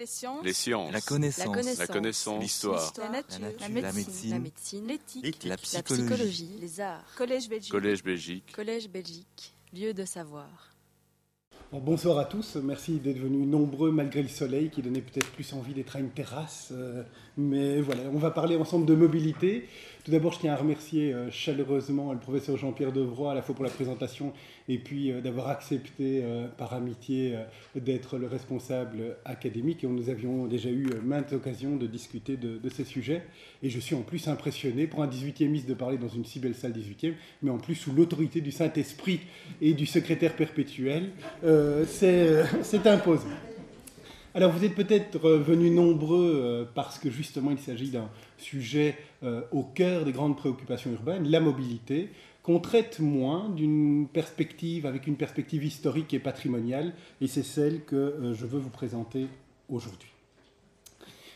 Les sciences. Les sciences. La connaissance. La connaissance. L'histoire. La nature. La nature. La médecine. La médecine. L'éthique. La La psychologie. psychologie. Les arts. Collège Belgique. Collège Belgique. Collège Belgique. Lieu de savoir. Bon, bonsoir à tous, merci d'être venus nombreux malgré le soleil qui donnait peut-être plus envie d'être à une terrasse. euh, mais voilà, on va parler ensemble de mobilité. Tout d'abord, je tiens à remercier euh, chaleureusement le professeur Jean-Pierre Devroy à la fois pour la présentation et puis euh, d'avoir accepté euh, par amitié d'être le responsable académique. Et nous avions déjà eu maintes occasions de discuter de, ces sujets. Et je suis en plus impressionné pour un 18e de parler dans une si belle salle 18e, mais en plus sous l'autorité du Saint-Esprit et du secrétaire perpétuel. C'est euh, c'est imposant. Alors vous êtes peut-être euh, venus nombreux euh, parce que justement il s'agit d'un sujet euh, au cœur des grandes préoccupations urbaines, la mobilité, qu'on traite moins d'une perspective avec une perspective historique et patrimoniale, et c'est celle que je veux vous présenter aujourd'hui.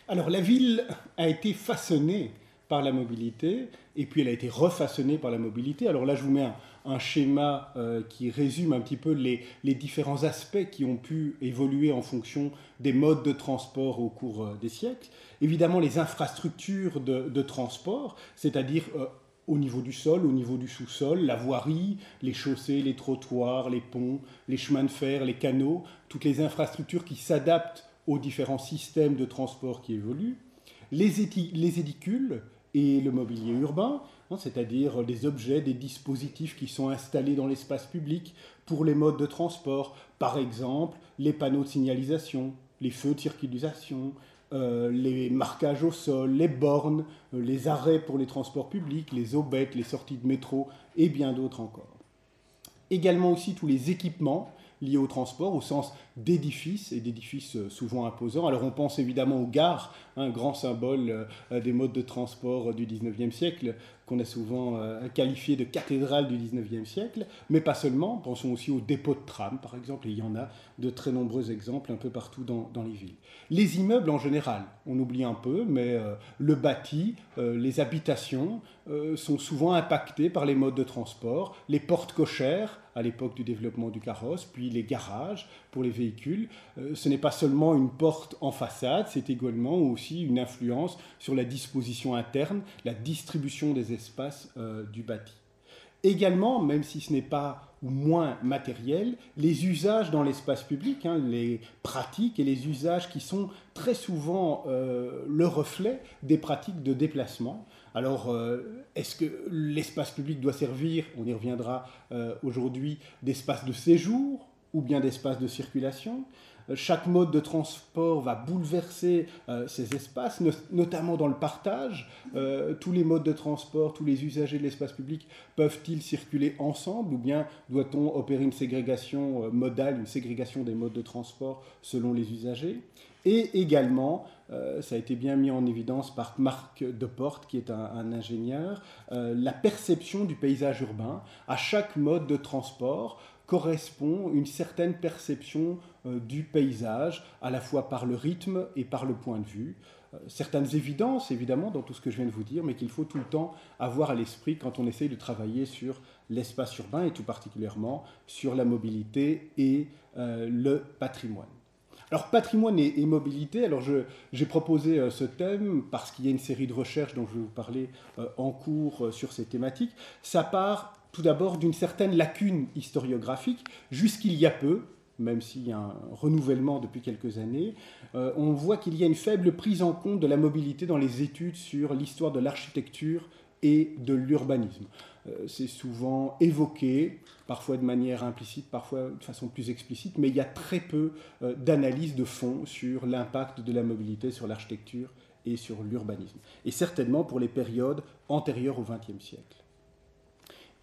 Alors la ville a été façonnée par la mobilité, et puis elle a été refaçonnée par la mobilité. Alors là je vous mets un, schéma euh, qui résume un petit peu les, différents aspects qui ont pu évoluer en fonction des modes de transport au cours euh, des siècles. Évidemment, les infrastructures de, de transport, c'est-à-dire euh, au niveau du sol, au niveau du sous-sol, la voirie, les chaussées, les trottoirs, les ponts, les chemins de fer, les canaux, toutes les infrastructures qui s'adaptent aux différents systèmes de transport qui évoluent, les, les édicules et le mobilier urbain, c'est-à-dire des objets, des dispositifs qui sont installés dans l'espace public pour les modes de transport, par exemple les panneaux de signalisation, les feux de circulation, euh, les marquages au sol, les bornes, euh, les arrêts pour les transports publics, les aubettes, les sorties de métro et bien d'autres encore. Également aussi tous les équipements liés au transport au sens d'édifices et d'édifices souvent imposants. Alors on pense évidemment aux gares, un grand symbole euh, des modes de transport du 19e siècle, qu'on a souvent euh, qualifié de cathédrale du 19e siècle, mais pas seulement, pensons aussi aux dépôts de tram par exemple, et il y en a de très nombreux exemples un peu partout dans, dans les villes. Les immeubles en général, on oublie un peu, mais euh, le bâti, euh, les habitations euh, sont souvent impactés par les modes de transport, les portes cochères à l'époque du développement du carrosse, puis les garages pour les véhicules. Euh, ce n'est pas seulement une porte en façade, c'est également aussi une influence sur la disposition interne, la distribution des espaces euh, du bâti. Également, même si ce n'est pas moins matériel, les usages dans l'espace public, hein, les pratiques et les usages qui sont très souvent euh, le reflet des pratiques de déplacement. Alors, euh, est-ce que l'espace public doit servir, on y reviendra euh, aujourd'hui, d'espace de séjour ou bien d'espace de circulation? Chaque mode de transport va bouleverser euh, ces espaces, no notamment dans le partage. Euh, tous les modes de transport, tous les usagers de l'espace public peuvent-ils circuler ensemble ou bien doit-on opérer une ségrégation euh, modale, une ségrégation des modes de transport selon les usagers? Et également, euh, ça a été bien mis en évidence par Marc Deporte, qui est un, ingénieur, euh, la perception du paysage urbain. À chaque mode de transport, correspond une certaine perception euh, du paysage, à la fois par le rythme et par le point de vue. Certaines évidences, évidemment, dans tout ce que je viens de vous dire, mais qu'il faut tout le temps avoir à l'esprit quand on essaye de travailler sur l'espace urbain et tout particulièrement sur la mobilité et le patrimoine. Alors patrimoine et, mobilité, alors j'ai proposé euh, ce thème parce qu'il y a une série de recherches dont je vais vous parler euh, en cours euh, sur ces thématiques. Ça part tout d'abord d'une certaine lacune historiographique. Jusqu'il y a peu, même s'il y a un renouvellement depuis quelques années, on voit qu'il y a une faible prise en compte de la mobilité dans les études sur l'histoire de l'architecture et de l'urbanisme. Euh, C'est souvent évoqué, parfois de manière implicite, parfois de façon plus explicite, mais il y a très peu euh, d'analyse de fond sur l'impact de la mobilité sur l'architecture et sur l'urbanisme. Et certainement pour les périodes antérieures au XXe siècle.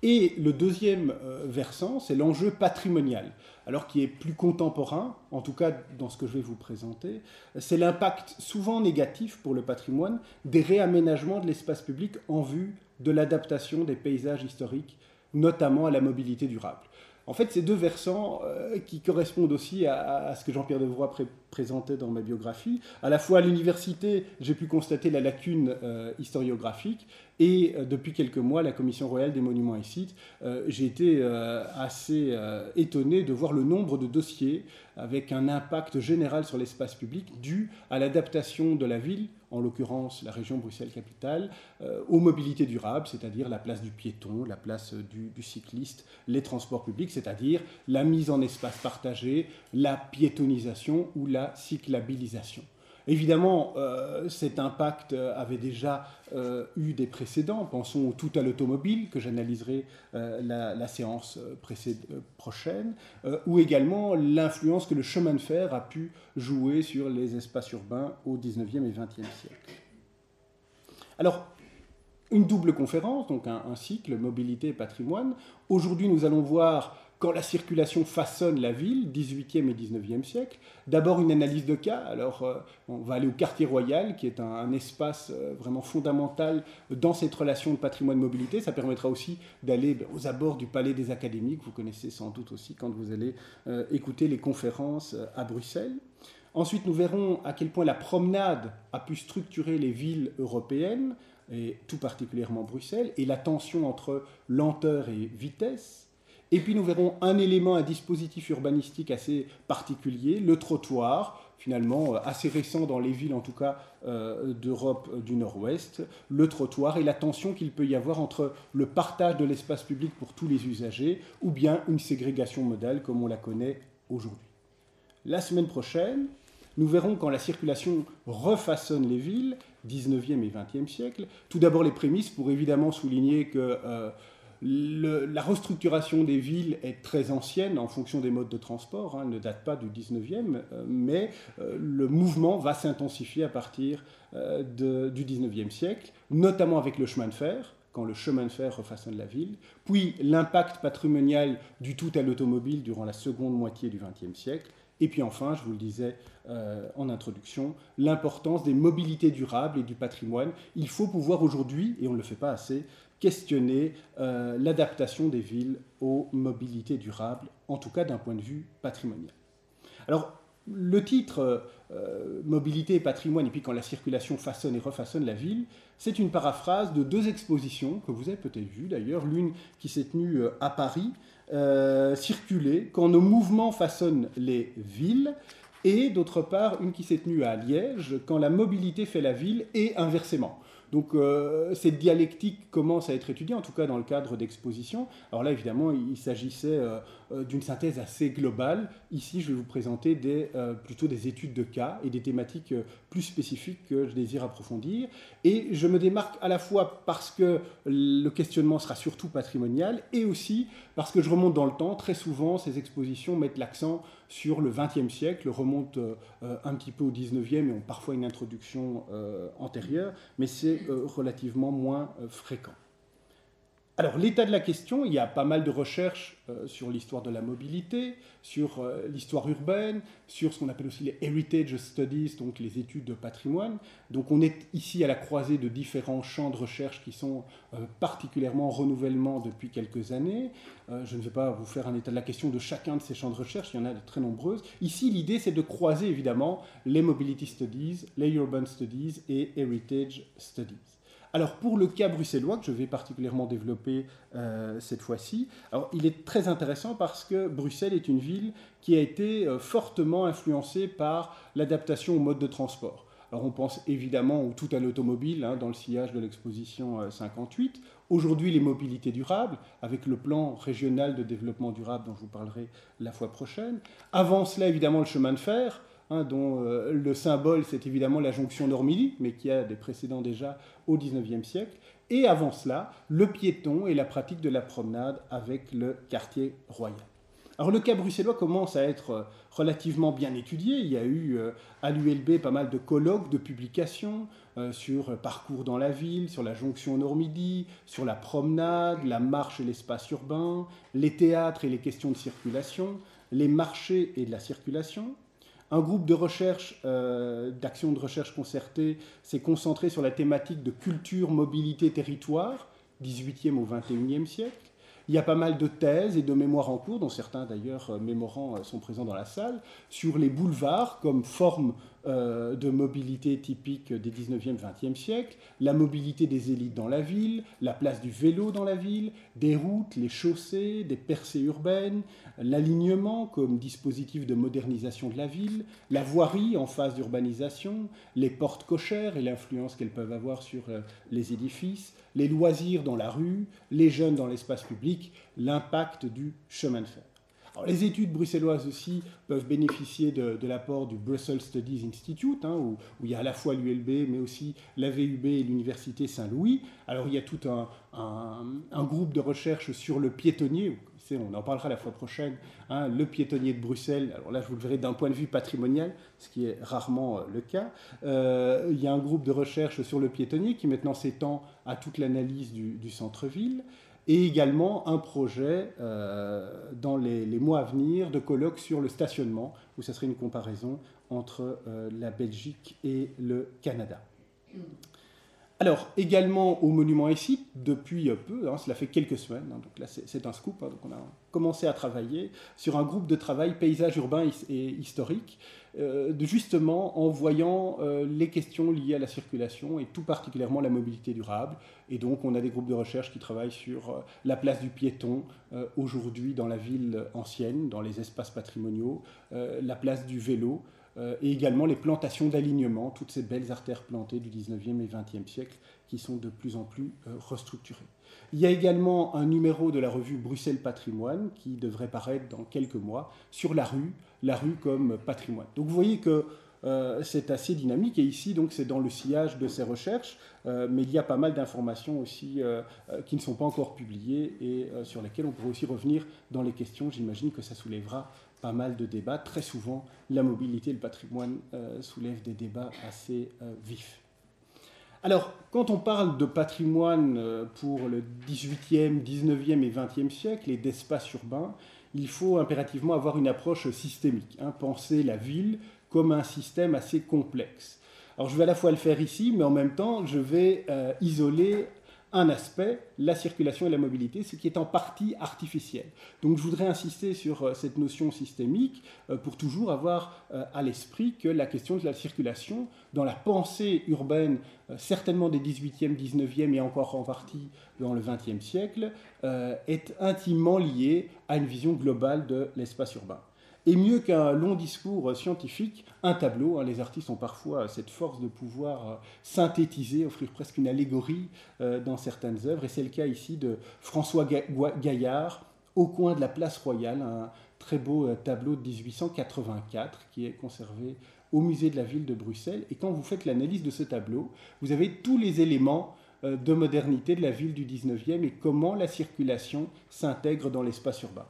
Et le deuxième euh, versant, c'est l'enjeu patrimonial, alors qui est plus contemporain, en tout cas dans ce que je vais vous présenter, c'est l'impact souvent négatif pour le patrimoine des réaménagements de l'espace public en vue de l'adaptation des paysages historiques, notamment à la mobilité durable. En fait, ces deux versants euh, qui correspondent aussi à, ce que Jean-Pierre Devroy pré présentais dans ma biographie. À la fois à l'université, j'ai pu constater la lacune historiographique, et depuis quelques mois, la Commission royale des monuments et sites, j'ai été assez étonné de voir le nombre de dossiers avec un impact général sur l'espace public dû à l'adaptation de la ville en l'occurrence la région Bruxelles-Capitale, euh, aux mobilités durables, c'est-à-dire la place du piéton, la place du, cycliste, les transports publics, c'est-à-dire la mise en espace partagé, la piétonisation ou la cyclabilisation. Évidemment, euh, cet impact avait déjà euh, eu des précédents. Pensons au tout à l'automobile, que j'analyserai la, la, séance prochaine, ou également l'influence que le chemin de fer a pu jouer sur les espaces urbains au 19e et 20e siècle. Alors, une double conférence, donc un, un cycle mobilité et patrimoine. Aujourd'hui, nous allons voir quand la circulation façonne la ville, 18e et 19e siècle. D'abord une analyse de cas. Alors euh, on va aller au quartier royal, qui est un, espace euh, vraiment fondamental dans cette relation de patrimoine-mobilité. Ça permettra aussi d'aller ben, aux abords du palais des académies, que vous connaissez sans doute aussi quand vous allez euh, écouter les conférences à Bruxelles. Ensuite, nous verrons à quel point la promenade a pu structurer les villes européennes, et tout particulièrement Bruxelles, et la tension entre lenteur et vitesse. Et puis nous verrons un élément, un dispositif urbanistique assez particulier, le trottoir, finalement euh, assez récent dans les villes en tout cas euh, d'Europe euh, du Nord-Ouest, le trottoir et la tension qu'il peut y avoir entre le partage de l'espace public pour tous les usagers ou bien une ségrégation modale comme on la connaît aujourd'hui. La semaine prochaine, nous verrons quand la circulation refaçonne les villes, 19e et 20e siècle, tout d'abord les prémices pour évidemment souligner que la restructuration des villes est très ancienne en fonction des modes de transport, hein, elle ne date pas du 19e, euh, mais euh, le mouvement va s'intensifier à partir euh, du 19e siècle, notamment avec le chemin de fer, quand le chemin de fer refaçonne la ville, puis l'impact patrimonial du tout à l'automobile durant la seconde moitié du XXe siècle, et puis enfin, je vous le disais en introduction, l'importance des mobilités durables et du patrimoine. Il faut pouvoir aujourd'hui, et on ne le fait pas assez, questionner euh, l'adaptation des villes aux mobilités durables, en tout cas d'un point de vue patrimonial. Alors, le titre euh, Mobilité et patrimoine, et puis quand la circulation façonne et refaçonne la ville, c'est une paraphrase de deux expositions que vous avez peut-être vues d'ailleurs, l'une qui s'est tenue euh, à Paris, circuler quand nos mouvements façonnent les villes, et d'autre part une qui s'est tenue à Liège, quand la mobilité fait la ville, et inversement. Donc euh, cette dialectique commence à être étudiée, en tout cas dans le cadre d'expositions. Alors là, évidemment, il, s'agissait euh, d'une synthèse assez globale. Ici, je vais vous présenter des, plutôt des études de cas et des thématiques plus spécifiques que je désire approfondir. Et je me démarque à la fois parce que le questionnement sera surtout patrimonial et aussi parce que je remonte dans le temps. Très souvent, ces expositions mettent l'accent sur le XXe siècle, remontent un petit peu au XIXe et ont parfois une introduction antérieure, mais c'est euh, relativement moins euh, fréquent. Alors l'état de la question, il y a pas mal de recherches euh, sur l'histoire de la mobilité, sur l'histoire urbaine, sur ce qu'on appelle aussi les heritage studies, donc les études de patrimoine. Donc on est ici à la croisée de différents champs de recherche qui sont particulièrement en renouvellement depuis quelques années. je ne vais pas vous faire un état de la question de chacun de ces champs de recherche, il y en a de très nombreuses. Ici l'idée c'est de croiser évidemment les mobility studies, les urban studies et heritage studies. Alors pour le cas bruxellois, que je vais particulièrement développer euh, cette fois-ci, il est très intéressant parce que Bruxelles est une ville qui a été euh, fortement influencée par l'adaptation au mode de transport. Alors on pense évidemment au tout à l'automobile hein, dans le sillage de l'exposition 58. Euh, Aujourd'hui, les mobilités durables, avec le plan régional de développement durable dont je vous parlerai la fois prochaine. Avant cela, évidemment, le chemin de fer, Hein, dont euh, le symbole c'est évidemment la jonction Normilly, mais qui a des précédents déjà au XIXe siècle. Et avant cela, le piéton et la pratique de la promenade avec le quartier royal. Alors le cas bruxellois commence à être euh, relativement bien étudié. Il y a eu euh, à l'ULB pas mal de colloques, de publications sur parcours dans la ville, sur la jonction Nord-Midi, sur la promenade, la marche et l'espace urbain, les théâtres et les questions de circulation, les marchés et de la circulation. Un groupe de recherche, euh, d'action de recherche concertée, s'est concentré sur la thématique de culture, mobilité, territoire, 18e au 21e siècle. Il y a pas mal de thèses et de mémoires en cours, dont certains d'ailleurs mémorants sont présents dans la salle, sur les boulevards comme forme euh, de mobilité typique des 19e, 20e siècles, la mobilité des élites dans la ville, la place du vélo dans la ville, des routes, les chaussées, des percées urbaines, l'alignement comme dispositif de modernisation de la ville, la voirie en phase d'urbanisation, les portes cochères et l'influence qu'elles peuvent avoir sur euh, les édifices, les loisirs dans la rue, les jeunes dans l'espace public, l'impact du chemin de fer les études bruxelloises aussi peuvent bénéficier de, l'apport du Brussels Studies Institute, hein, où, il y a à la fois l'ULB, mais aussi la VUB et l'Université Saint-Louis. Alors il y a tout un, groupe de recherche sur le piétonnier, on en parlera la fois prochaine, hein, le piétonnier de Bruxelles. Alors là, je vous le verrai d'un point de vue patrimonial, ce qui est rarement euh, le cas. Euh, il y a un groupe de recherche sur le piétonnier qui maintenant s'étend à toute l'analyse du centre-ville et également un projet euh, dans les, mois à venir de colloque sur le stationnement, où ce serait une comparaison entre euh, la Belgique et le Canada. Alors, également au monument site, depuis peu, hein, cela fait quelques semaines, hein, donc là c'est un scoop, hein, donc on a commencé à travailler sur un groupe de travail paysage urbain et historique, euh, justement en voyant euh, les questions liées à la circulation et tout particulièrement la mobilité durable. Et donc on a des groupes de recherche qui travaillent sur euh, la place du piéton aujourd'hui dans la ville ancienne, dans les espaces patrimoniaux, la place du vélo. et également les plantations d'alignement, toutes ces belles artères plantées du 19e et 20e siècle qui sont de plus en plus restructurées. Il y a également un numéro de la revue Bruxelles Patrimoine qui devrait paraître dans quelques mois sur la rue, la rue comme patrimoine. Donc vous voyez que euh, c'est assez dynamique et ici donc c'est dans le sillage de ces recherches, euh, mais il y a pas mal d'informations aussi euh, qui ne sont pas encore publiées et sur lesquelles on pourrait aussi revenir dans les questions. J'imagine que ça soulèvera pas mal de débats. Très souvent, la mobilité et le patrimoine soulèvent des débats assez vifs. Alors, quand on parle de patrimoine euh, pour le 18e, 19e et 20e siècle et d'espace urbain, il faut impérativement avoir une approche systémique, hein, penser la ville comme un système assez complexe. Alors je vais à la fois le faire ici, mais en même temps, je vais euh, isoler un aspect, la circulation et la mobilité, ce qui est en partie artificiel. Donc je voudrais insister sur euh, cette notion systémique euh, pour toujours avoir euh, à l'esprit que la question de la circulation, dans la pensée urbaine, certainement des 18e, 19e et encore en partie dans le 20e siècle, est intimement liée à une vision globale de l'espace urbain. Et mieux qu'un long discours scientifique, un tableau. Hein, les artistes ont parfois cette force de pouvoir euh, synthétiser, offrir presque une allégorie euh, dans certaines œuvres. Et c'est le cas ici de François Gaillard, au coin de la place royale, un très beau euh, tableau de 1884 qui est conservé au musée de la ville de Bruxelles. Et quand vous faites l'analyse de ce tableau, vous avez tous les éléments de modernité de la ville du 19e et comment la circulation s'intègre dans l'espace urbain.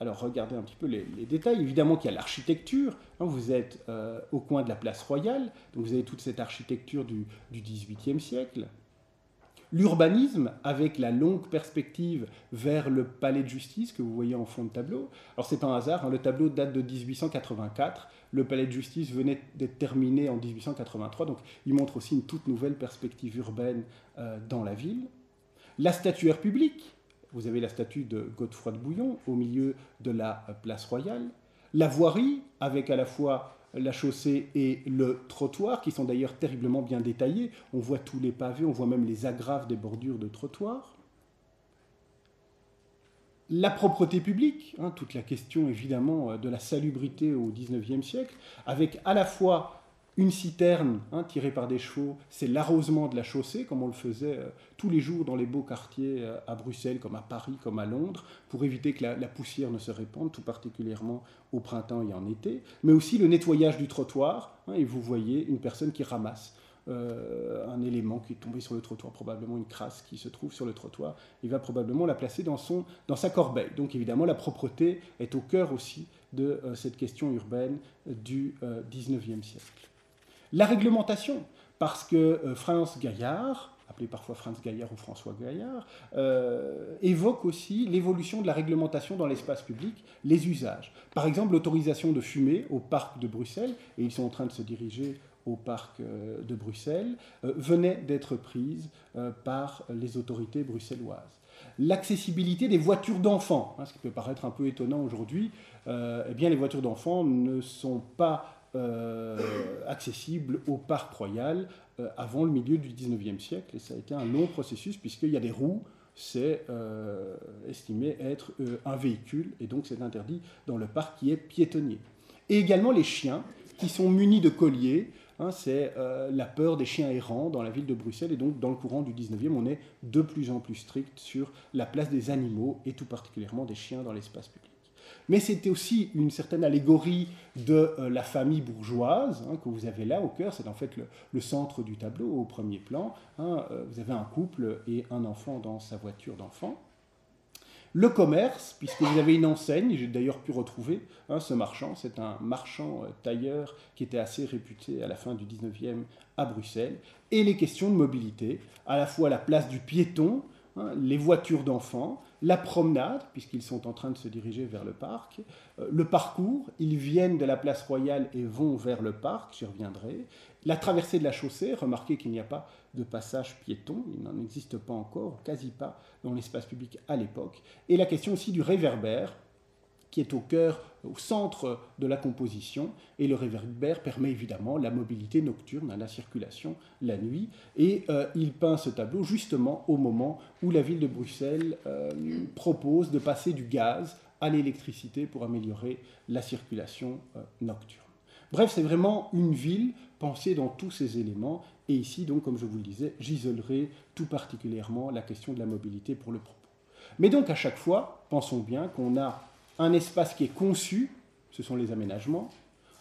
Alors regardez un petit peu les, détails. Évidemment qu'il y a l'architecture. Hein, vous êtes euh, au coin de la place royale, donc vous avez toute cette architecture du, XVIIIe siècle. L'urbanisme, avec la longue perspective vers le palais de justice que vous voyez en fond de tableau. Alors c'est un hasard, hein, le tableau date de 1884, le palais de justice venait d'être terminé en 1883, donc il montre aussi une toute nouvelle perspective urbaine euh, dans la ville. La statuaire publique, vous avez la statue de Godefroy de Bouillon au milieu de la place royale. La voirie, avec à la fois la chaussée et le trottoir, qui sont d'ailleurs terriblement bien détaillés. On voit tous les pavés, on voit même les agrafes des bordures de trottoir. La propreté publique, hein, toute la question évidemment de la salubrité au XIXe siècle, avec à la fois une citerne hein, tirée par des chevaux, c'est l'arrosement de la chaussée, comme on le faisait euh, tous les jours dans les beaux quartiers euh, à Bruxelles, comme à Paris, comme à Londres, pour éviter que la, poussière ne se répande, tout particulièrement au printemps et en été. Mais aussi le nettoyage du trottoir, hein, et vous voyez une personne qui ramasse euh, un élément qui est tombé sur le trottoir, probablement une crasse qui se trouve sur le trottoir, il va probablement la placer dans, dans sa corbeille. Donc évidemment, la propreté est au cœur aussi de cette question urbaine du 19e siècle. La réglementation, parce que euh, France Gaillard, appelé parfois Franz Gaillard ou François Gaillard, euh, évoque aussi l'évolution de la réglementation dans l'espace public, les usages. Par exemple, l'autorisation de fumer au parc de Bruxelles, et ils sont en train de se diriger au parc euh, de Bruxelles, venait d'être prise par les autorités bruxelloises. L'accessibilité des voitures d'enfants, hein, ce qui peut paraître un peu étonnant aujourd'hui, eh bien les voitures d'enfants ne sont pas accessibles au parc royal avant le milieu du 19e siècle, et ça a été un long processus puisqu'il y a des roues, c'est estimé être un véhicule, et donc c'est interdit dans le parc qui est piétonnier. Et également les chiens, qui sont munis de colliers. Hein, c'est euh, la peur des chiens errants dans la ville de Bruxelles. Et donc, dans le courant du 19e, on est de plus en plus strict sur la place des animaux, et tout particulièrement des chiens dans l'espace public. Mais c'était aussi une certaine allégorie de euh, la famille bourgeoise hein, que vous avez là au cœur. C'est en fait le, centre du tableau au premier plan. Hein. Euh, vous avez un couple et un enfant dans sa voiture d'enfant. Le commerce, puisque vous avez une enseigne, j'ai d'ailleurs pu retrouver hein, ce marchand, c'est un marchand euh, tailleur qui était assez réputé à la fin du 19e à Bruxelles, et les questions de mobilité, à la fois la place du piéton, hein, les voitures d'enfants, la promenade, puisqu'ils sont en train de se diriger vers le parc, euh, le parcours, ils viennent de la place royale et vont vers le parc, j'y reviendrai, la traversée de la chaussée, remarquez qu'il n'y a pas de passage piéton, il n'en existe pas encore, quasi pas dans l'espace public à l'époque, et la question aussi du réverbère, qui est au cœur, au centre de la composition, et le réverbère permet évidemment la mobilité nocturne, la circulation la nuit, et euh, il peint ce tableau justement au moment où la ville de Bruxelles euh, propose de passer du gaz à l'électricité pour améliorer la circulation euh, nocturne. Bref, c'est vraiment une ville pensée dans tous ces éléments. Et ici, donc, comme je vous le disais, j'isolerai tout particulièrement la question de la mobilité pour le propos. Mais donc, à chaque fois, pensons bien qu'on a un espace qui est conçu, ce sont les aménagements,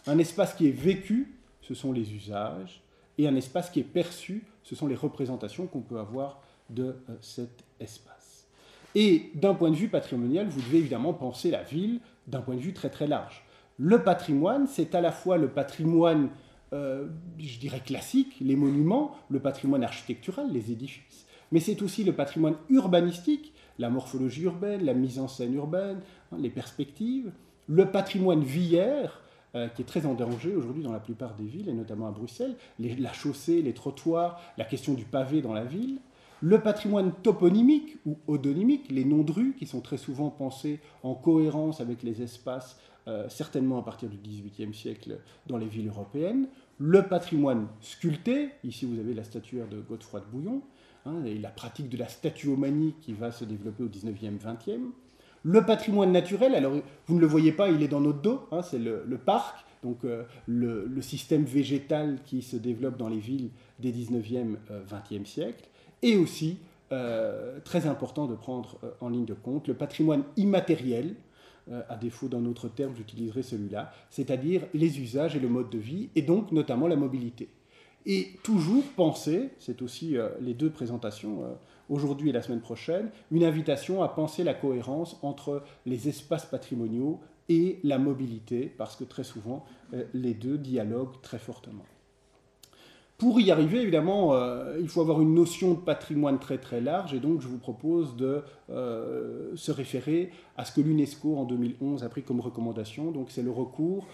un espace qui est vécu, ce sont les usages, et un espace qui est perçu, ce sont les représentations qu'on peut avoir de euh, cet espace. Et d'un point de vue patrimonial, vous devez évidemment penser la ville d'un point de vue très très large. Le patrimoine, c'est à la fois le patrimoine, euh, je dirais classique, les monuments, le patrimoine architectural, les édifices, mais c'est aussi le patrimoine urbanistique, la morphologie urbaine, la mise en scène urbaine, les perspectives, le patrimoine villaire, euh, qui est très en danger aujourd'hui dans la plupart des villes, et notamment à Bruxelles, la chaussée, les trottoirs, la question du pavé dans la ville, le patrimoine toponymique ou odonymique, les noms de rues qui sont très souvent pensés en cohérence avec les espaces euh, certainement à partir du XVIIIe siècle dans les villes européennes. Le patrimoine sculpté, ici vous avez la statuaire de Godefroy de Bouillon, hein, et la pratique de la statuomanie qui va se développer au XIXe, XXe. Le patrimoine naturel, alors vous ne le voyez pas, il est dans notre dos, hein, c'est le, parc, donc euh, le, système végétal qui se développe dans les villes des XIXe, XXe siècle, et aussi, euh, très important de prendre en ligne de compte, le patrimoine immatériel, euh, à défaut d'un autre terme, j'utiliserai celui-là, c'est-à-dire les usages et le mode de vie, et donc notamment la mobilité. Et toujours penser, c'est aussi euh, les deux présentations, euh, aujourd'hui et la semaine prochaine, une invitation à penser la cohérence entre les espaces patrimoniaux et la mobilité, parce que très souvent, les deux dialoguent très fortement. Pour y arriver, évidemment, euh, il faut avoir une notion de patrimoine très très large et donc je vous propose de euh, se référer à ce que l'UNESCO en 2011 a pris comme recommandation. Donc c'est le recours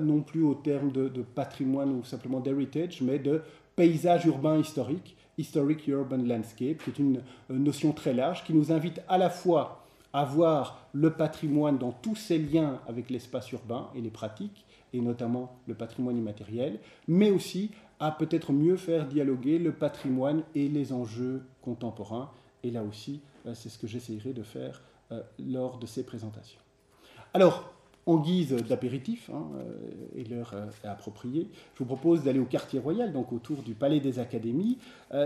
non plus au terme de, patrimoine ou simplement d'heritage, mais de paysage urbain historique, historic urban landscape, qui est une notion très large qui nous invite à la fois à voir le patrimoine dans tous ses liens avec l'espace urbain et les pratiques, et notamment le patrimoine immatériel, mais aussi à peut-être mieux faire dialoguer le patrimoine et les enjeux contemporains. Et là aussi, euh, c'est ce que j'essayerai de faire euh, lors de ces présentations. Alors, en guise d'apéritif, hein, euh, et l'heure est appropriée, je vous propose d'aller au quartier royal, donc autour du Palais des Académies.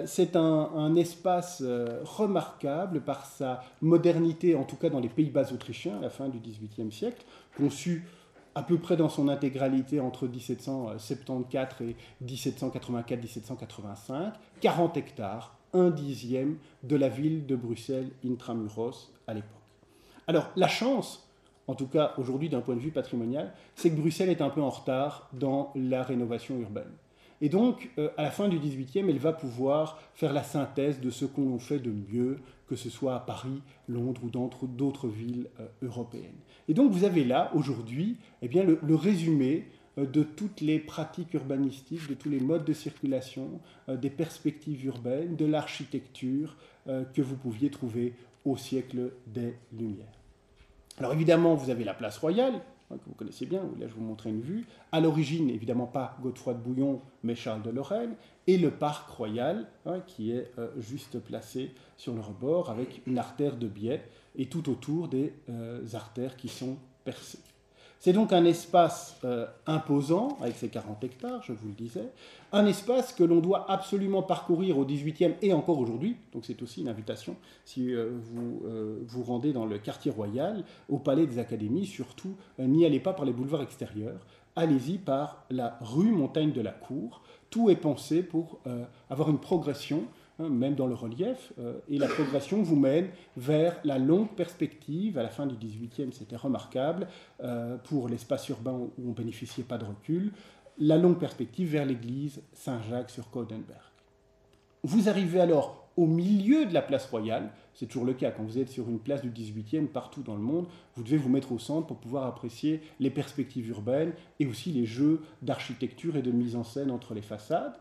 c'est un, espace remarquable par sa modernité, en tout cas dans les Pays-Bas autrichiens à la fin du XVIIIe siècle, conçu à peu près dans son intégralité entre 1774 et 1784-1785, 40 hectares, un dixième de la ville de Bruxelles intramuros à l'époque. Alors la chance, en tout cas aujourd'hui d'un point de vue patrimonial, c'est que Bruxelles est un peu en retard dans la rénovation urbaine. Et donc, euh, à la fin du XVIIIe, elle va pouvoir faire la synthèse de ce qu'on fait de mieux, que ce soit à Paris, Londres ou d'autres villes euh, européennes. Et donc, vous avez là, aujourd'hui, eh le, résumé euh, de toutes les pratiques urbanistiques, de tous les modes de circulation, des perspectives urbaines, de l'architecture que vous pouviez trouver au siècle des Lumières. Alors évidemment, vous avez la place royale, hein, que vous connaissez bien, là je vous montrer une vue. À l'origine, évidemment pas Godefroy de Bouillon, mais Charles de Lorraine, et le parc royal, hein, qui est euh, juste placé sur le rebord avec une artère de biais, et tout autour des euh, artères qui sont percées. C'est donc un espace euh, imposant, avec ses 40 hectares, je vous le disais, un espace que l'on doit absolument parcourir au 18e et encore aujourd'hui, donc c'est aussi une invitation si euh, vous euh, vous rendez dans le quartier royal, au Palais des Académies, surtout, n'y allez pas par les boulevards extérieurs, allez-y par la rue Montagne de la Cour. Tout est pensé pour avoir une progression Hein, même dans le relief, euh, et la progression vous mène vers la longue perspective. À la fin du XVIIIe, c'était remarquable euh, pour l'espace urbain où on ne bénéficiait pas de recul, la longue perspective vers l'église Saint-Jacques sur Codenberg. Vous arrivez alors au milieu de la place royale, c'est toujours le cas quand vous êtes sur une place du 18e partout dans le monde, vous devez vous mettre au centre pour pouvoir apprécier les perspectives urbaines et aussi les jeux d'architecture et de mise en scène entre les façades.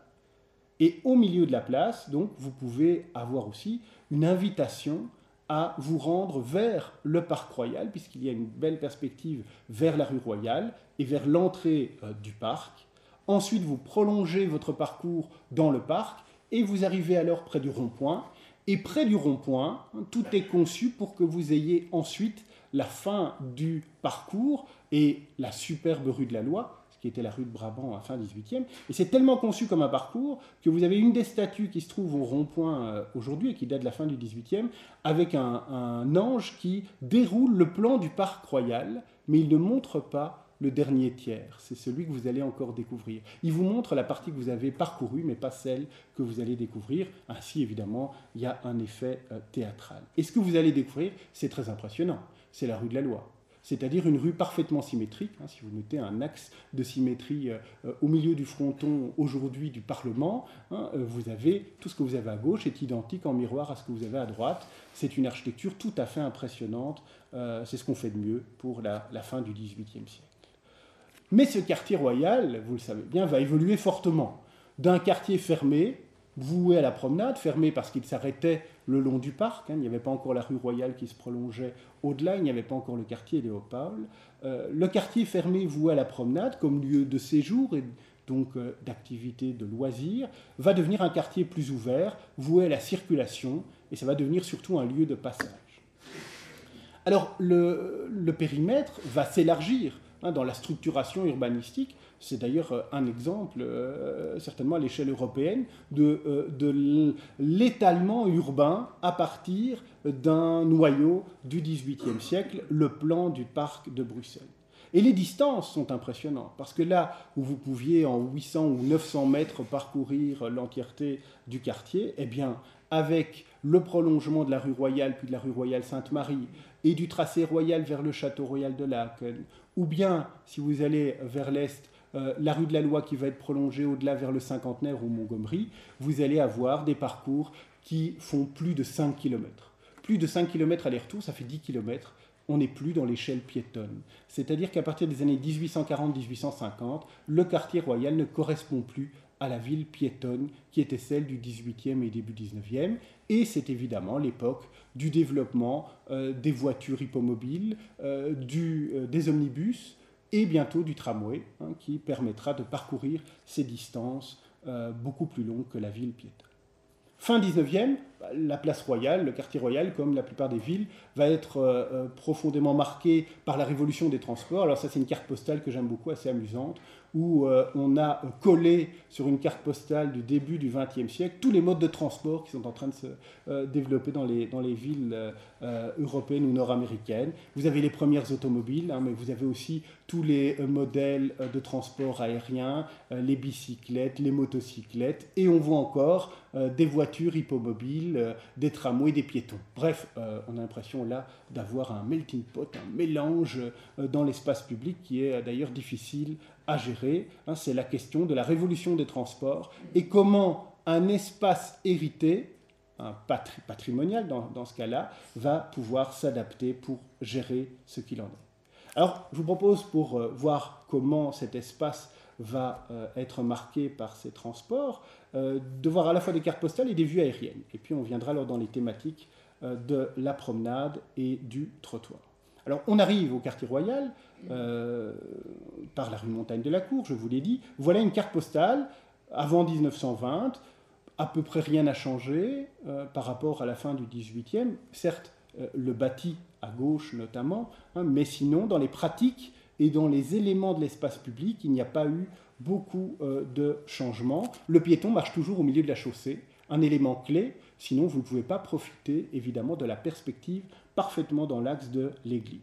Et au milieu de la place, donc, vous pouvez avoir aussi une invitation à vous rendre vers le parc royal, puisqu'il y a une belle perspective vers la rue royale et vers l'entrée euh, du parc. Ensuite, vous prolongez votre parcours dans le parc et vous arrivez alors près du rond-point. Et près du rond-point, hein, tout est conçu pour que vous ayez ensuite la fin du parcours et la superbe rue de la Loi, qui était la rue de Brabant à fin 18e. Et c'est tellement conçu comme un parcours que vous avez une des statues qui se trouve au rond-point euh, aujourd'hui et qui date de la fin du 18e, avec un, un ange qui déroule le plan du parc royal, mais il ne montre pas le dernier tiers. C'est celui que vous allez encore découvrir. Il vous montre la partie que vous avez parcourue, mais pas celle que vous allez découvrir. Ainsi, évidemment, il y a un effet euh, théâtral. Et ce que vous allez découvrir, c'est très impressionnant. C'est la rue de la Loi c'est-à-dire une rue parfaitement symétrique. Hein, si vous mettez un axe de symétrie euh, euh, au milieu du fronton aujourd'hui du Parlement, hein, euh, vous avez tout ce que vous avez à gauche est identique en miroir à ce que vous avez à droite. C'est une architecture tout à fait impressionnante. C'est ce qu'on fait de mieux pour la fin du XVIIIe siècle. Mais ce quartier royal, vous le savez bien, va évoluer fortement. D'un quartier fermé, voué à la promenade, fermé parce qu'il s'arrêtait le long du parc. Hein. il n'y avait pas encore la rue Royale qui se prolongeait au-delà, il n'y avait pas encore le quartier Léopold. Euh, le quartier fermé voué à la promenade comme lieu de séjour et donc euh, d'activité de loisirs, va devenir un quartier plus ouvert, voué à la circulation, et ça va devenir surtout un lieu de passage. Alors le périmètre va s'élargir dans la structuration urbanistique. C'est d'ailleurs euh, un exemple, euh, certainement à l'échelle européenne, de, euh, de l'étalement urbain à partir d'un noyau du XVIIIe siècle, le plan du parc de Bruxelles. Et les distances sont impressionnantes, parce que là où vous pouviez en 800 ou 900 mètres parcourir l'entièreté du quartier, eh bien, avec le prolongement de la rue Royale, puis de la rue Royale Sainte-Marie, et du tracé royal vers le château royal de Laken, ou bien, si vous allez vers l'est, euh, la rue de la Loi qui va être prolongée au-delà vers le Cinquantenaire ou Montgomery, vous allez avoir des parcours qui font plus de 5 km. Plus de 5 km aller-retour, ça fait 10 km. On n'est plus dans l'échelle piétonne. C'est-à-dire qu'à partir des années 1840-1850, le quartier royal ne correspond plus à la ville piétonne qui était celle du 18e et début 19e. Et c'est évidemment l'époque du développement euh, des voitures hippomobiles, euh, euh, des omnibus et bientôt du tramway, hein, qui permettra de parcourir ces distances beaucoup plus longues que la ville piétonne. Fin 19e, la place royale, le quartier royal, comme la plupart des villes, va être profondément marqué par la révolution des transports. Alors ça, c'est une carte postale que j'aime beaucoup, assez amusante, où euh, on a collé sur une carte postale du début du XXe siècle tous les modes de transport qui sont en train de se euh, développer dans les, dans les villes euh, européennes ou nord-américaines. Vous avez les premières automobiles, hein, mais vous avez aussi tous les modèles de transport aérien, les bicyclettes, les motocyclettes, et on voit encore des voitures hippomobiles, des tramways, des piétons. Bref, on a l'impression là d'avoir un melting pot, un mélange dans l'espace public qui est d'ailleurs difficile à gérer. Hein, c'est la question de la révolution des transports et comment un espace hérité, un patrimonial dans, ce cas-là, va pouvoir s'adapter pour gérer ce qu'il en est. Alors, je vous propose pour euh, voir comment cet espace va euh, être marqué par ces transports, euh, de voir à la fois des cartes postales et des vues aériennes. Et puis on viendra alors dans les thématiques de la promenade et du trottoir. Alors on arrive au quartier royal par la rue Montagne de la Cour, je vous l'ai dit. Voilà une carte postale avant 1920. À peu près rien n'a changé par rapport à la fin du 18e. Certes, le bâti à gauche notamment, hein, mais sinon dans les pratiques et dans les éléments de l'espace public, il n'y a pas eu beaucoup euh, de changements. Le piéton marche toujours au milieu de la chaussée, un élément clé, sinon vous ne pouvez pas profiter évidemment de la perspective parfaitement dans l'axe de l'église.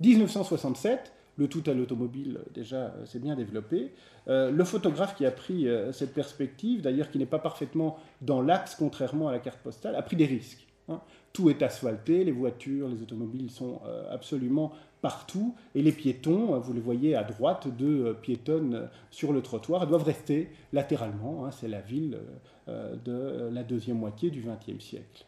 1967, le tout à l'automobile déjà s'est bien développé. Euh, le photographe qui a pris euh, cette perspective, d'ailleurs qui n'est pas parfaitement dans l'axe contrairement à la carte postale, a pris des risques. Hein. Tout est asphalté, les voitures, les automobiles sont absolument partout et les piétons, vous les voyez à droite, deux euh, piétonnes euh, sur le trottoir, doivent rester latéralement. Hein, c'est la ville euh, de la deuxième moitié du XXe siècle.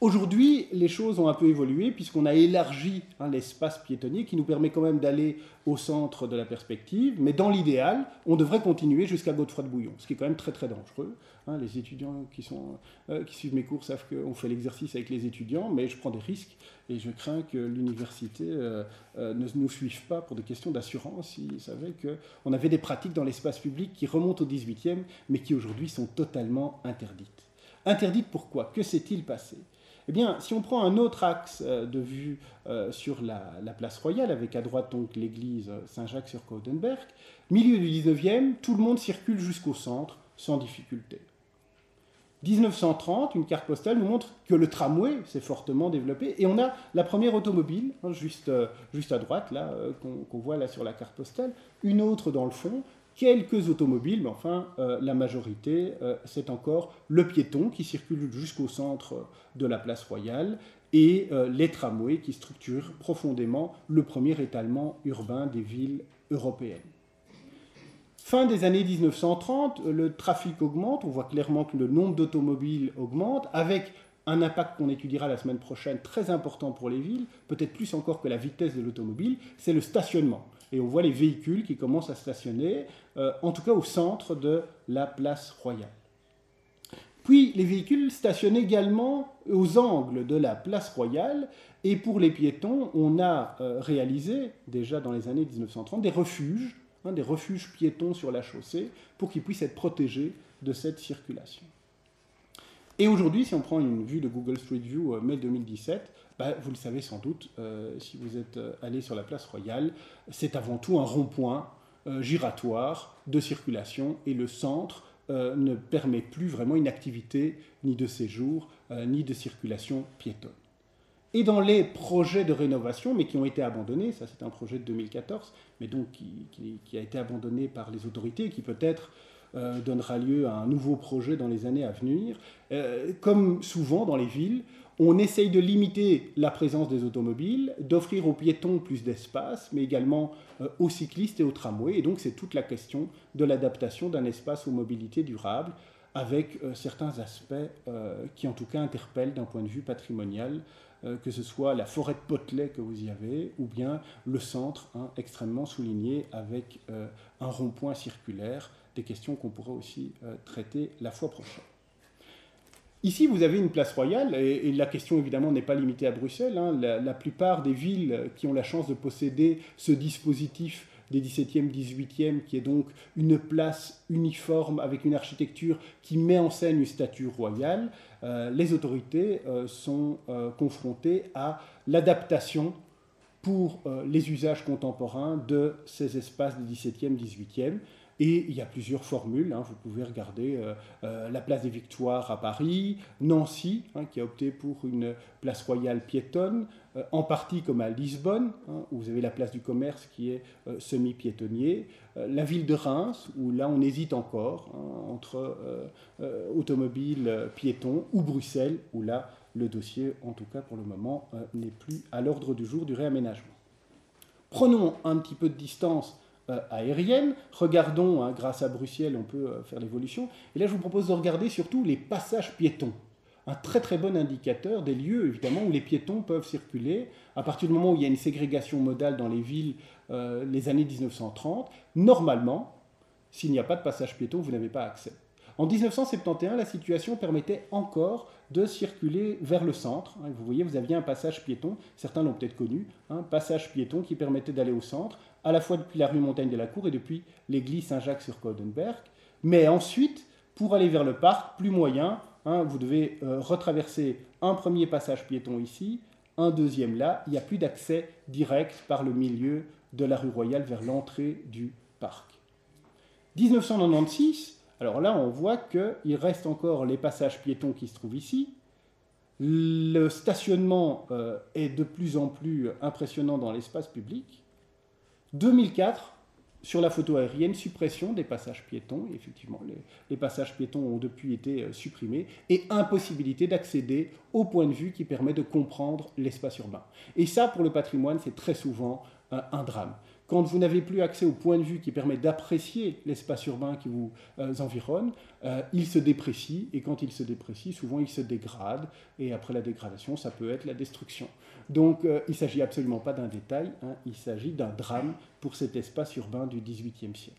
Aujourd'hui, les choses ont un peu évolué puisqu'on a élargi hein, l'espace piétonnier qui nous permet quand même d'aller au centre de la perspective, mais dans l'idéal, on devrait continuer jusqu'à Godefroy-de-Bouillon, ce qui est quand même très très dangereux. Hein. les étudiants qui, sont, euh, qui suivent mes cours savent qu'on fait l'exercice avec les étudiants, mais je prends des risques et je crains que l'université euh, euh, ne nous suive pas pour des questions d'assurance. Ils savaient qu'on avait des pratiques dans l'espace public qui remontent au 18e, mais qui aujourd'hui sont totalement interdites. Interdites pourquoi? Que s'est-il passé? Eh bien, si on prend un autre axe euh, de vue euh, sur la, place royale, avec à droite donc l'église Saint-Jacques sur Coudenberg, milieu du 19e, tout le monde circule jusqu'au centre sans difficulté. 1930, une carte postale nous montre que le tramway s'est fortement développé et on a la première automobile, hein, juste, euh, juste à droite, là, qu'on voit sur la carte postale, une autre dans le fond, quelques automobiles, mais enfin, euh, la majorité, euh, c'est encore le piéton qui circule jusqu'au centre de la place royale et euh, les tramways qui structurent profondément le premier étalement urbain des villes européennes. Fin des années 1930, le trafic augmente, on voit clairement que le nombre d'automobiles augmente, avec un impact qu'on étudiera la semaine prochaine très important pour les villes, peut-être plus encore que la vitesse de l'automobile, c'est le stationnement. Et on voit les véhicules qui commencent à stationner, euh, en tout cas au centre de la place royale. Puis les véhicules stationnent également aux angles de la place royale, et pour les piétons, on a euh, réalisé déjà dans les années 1930 des refuges, hein, des refuges piétons sur la chaussée, pour qu'ils puissent être protégés de cette circulation. Et aujourd'hui, si on prend une vue de Google Street View euh, mai 2017, bah, vous le savez sans doute, euh, si vous êtes euh, allé sur la place royale, c'est avant tout un rond-point giratoire de circulation et le centre ne permet plus vraiment une activité ni de séjour ni de circulation piétonne. Et dans les projets de rénovation, mais qui ont été abandonnés, ça c'est un projet de 2014, mais donc qui, a été abandonné par les autorités, qui peut-être euh, donnera lieu à un nouveau projet dans les années à venir. Euh, comme souvent dans les villes, on essaye de limiter la présence des automobiles, d'offrir aux piétons plus d'espace, mais également euh, aux cyclistes et aux tramways. Et donc c'est toute la question de l'adaptation d'un espace aux mobilités durables, avec certains aspects qui en tout cas interpellent d'un point de vue patrimonial, que ce soit la forêt de Potelet que vous y avez, ou bien le centre hein, extrêmement souligné avec un rond-point circulaire des questions qu'on pourra aussi euh, traiter la fois prochaine. Ici, vous avez une place royale, et, la question évidemment n'est pas limitée à Bruxelles. Hein. La, plupart des villes qui ont la chance de posséder ce dispositif des 17e, 18e, qui est donc une place uniforme avec une architecture qui met en scène une statue royale, euh, les autorités euh, sont confrontées à l'adaptation pour les usages contemporains de ces espaces des 17e, 18e. Et il y a plusieurs formules. Hein. Vous pouvez regarder euh, euh, la place des Victoires à Paris, Nancy, hein, qui a opté pour une place royale piétonne, euh, en partie comme à Lisbonne, hein, où vous avez la place du commerce qui est semi-piétonnier, la ville de Reims, où là on hésite encore entre automobile piéton, ou Bruxelles, où là le dossier, en tout cas pour le moment, n'est plus à l'ordre du jour du réaménagement. Prenons un petit peu de distance aérienne. Regardons, hein, grâce à Bruxelles, on peut euh, faire l'évolution. Et là, je vous propose de regarder surtout les passages piétons. Un très très bon indicateur des lieux, évidemment, où les piétons peuvent circuler. À partir du moment où il y a une ségrégation modale dans les villes, euh, les années 1930, normalement, s'il n'y a pas de passage piéton, vous n'avez pas accès. En 1971, la situation permettait encore de circuler vers le centre. Hein, vous voyez, vous aviez un passage piéton, certains l'ont peut-être connu, un hein, passage piéton qui permettait d'aller au centre, à la fois depuis la rue Montaigne de la Cour et depuis l'église Saint-Jacques sur Codenberg. Mais ensuite, pour aller vers le parc, plus moyen, hein, vous devez euh, retraverser un premier passage piéton ici, un deuxième là. Il n'y a plus d'accès direct par le milieu de la rue Royale vers l'entrée du parc. 1996, alors là on voit qu'il reste encore les passages piétons qui se trouvent ici. Le stationnement euh, est de plus en plus impressionnant dans l'espace public. 2004, sur la photo aérienne, suppression des passages piétons. Effectivement, les, passages piétons ont depuis été euh, supprimés et impossibilité d'accéder au point de vue qui permet de comprendre l'espace urbain. Et ça, pour le patrimoine, c'est très souvent un drame. Quand vous n'avez plus accès au point de vue qui permet d'apprécier l'espace urbain qui vous euh, environne, euh, il se déprécie, et quand il se déprécie, souvent il se dégrade, et après la dégradation, ça peut être la destruction. Donc euh, il ne s'agit absolument pas d'un détail, hein, il s'agit d'un drame pour cet espace urbain du XVIIIe siècle.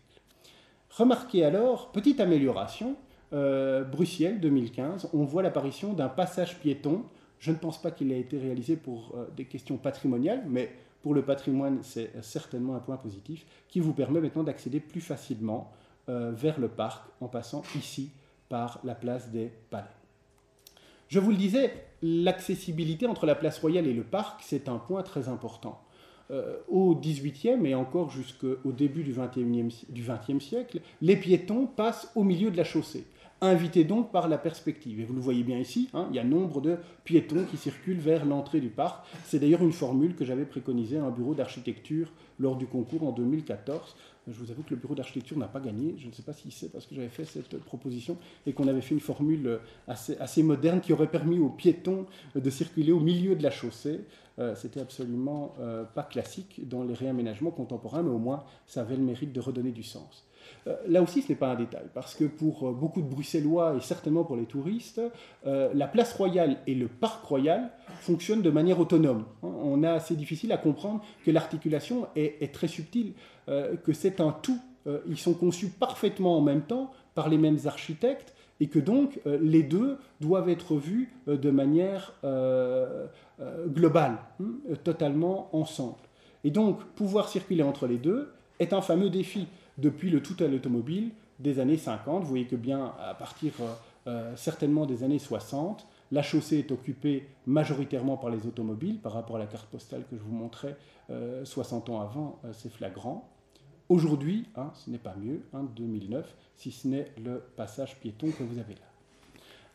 Remarquez alors, petite amélioration, Bruxelles 2015, on voit l'apparition d'un passage piéton. Je ne pense pas qu'il ait été réalisé pour des questions patrimoniales, mais pour le patrimoine, c'est certainement un point positif qui vous permet maintenant d'accéder plus facilement euh, vers le parc en passant ici par la place des Palais. Je vous le disais, l'accessibilité entre la place royale et le parc, c'est un point très important. Euh, au XVIIIe et encore jusqu'au début du XXe siècle, les piétons passent au milieu de la chaussée invité donc par la perspective. Et vous le voyez bien ici, hein, il y a nombre de piétons qui circulent vers l'entrée du parc. C'est d'ailleurs une formule que j'avais préconisée à un bureau d'architecture lors du concours en 2014. Je vous avoue que le bureau d'architecture n'a pas gagné. Je ne sais pas si c'est parce que j'avais fait cette proposition et qu'on avait fait une formule assez, moderne qui aurait permis aux piétons de circuler au milieu de la chaussée. Euh, c'était absolument euh, pas classique dans les réaménagements contemporains, mais au moins ça avait le mérite de redonner du sens. Euh, là aussi, ce n'est pas un détail, parce que pour euh, beaucoup de Bruxellois et certainement pour les touristes, euh, la place royale et le parc royal fonctionnent de manière autonome. Hein, on a assez difficile à comprendre que l'articulation est, très subtile, que c'est un tout. Ils sont conçus parfaitement en même temps par les mêmes architectes et que donc les deux doivent être vus de manière globale, hein, totalement ensemble. Et donc, pouvoir circuler entre les deux est un fameux défi depuis le tout à l'automobile des années 50. Vous voyez que bien à partir euh, euh, certainement des années 60, la chaussée est occupée majoritairement par les automobiles par rapport à la carte postale que je vous montrais 60 euh, ans avant, c'est flagrant. Aujourd'hui, hein, ce n'est pas mieux, hein, 2009, si ce n'est le passage piéton que vous avez là.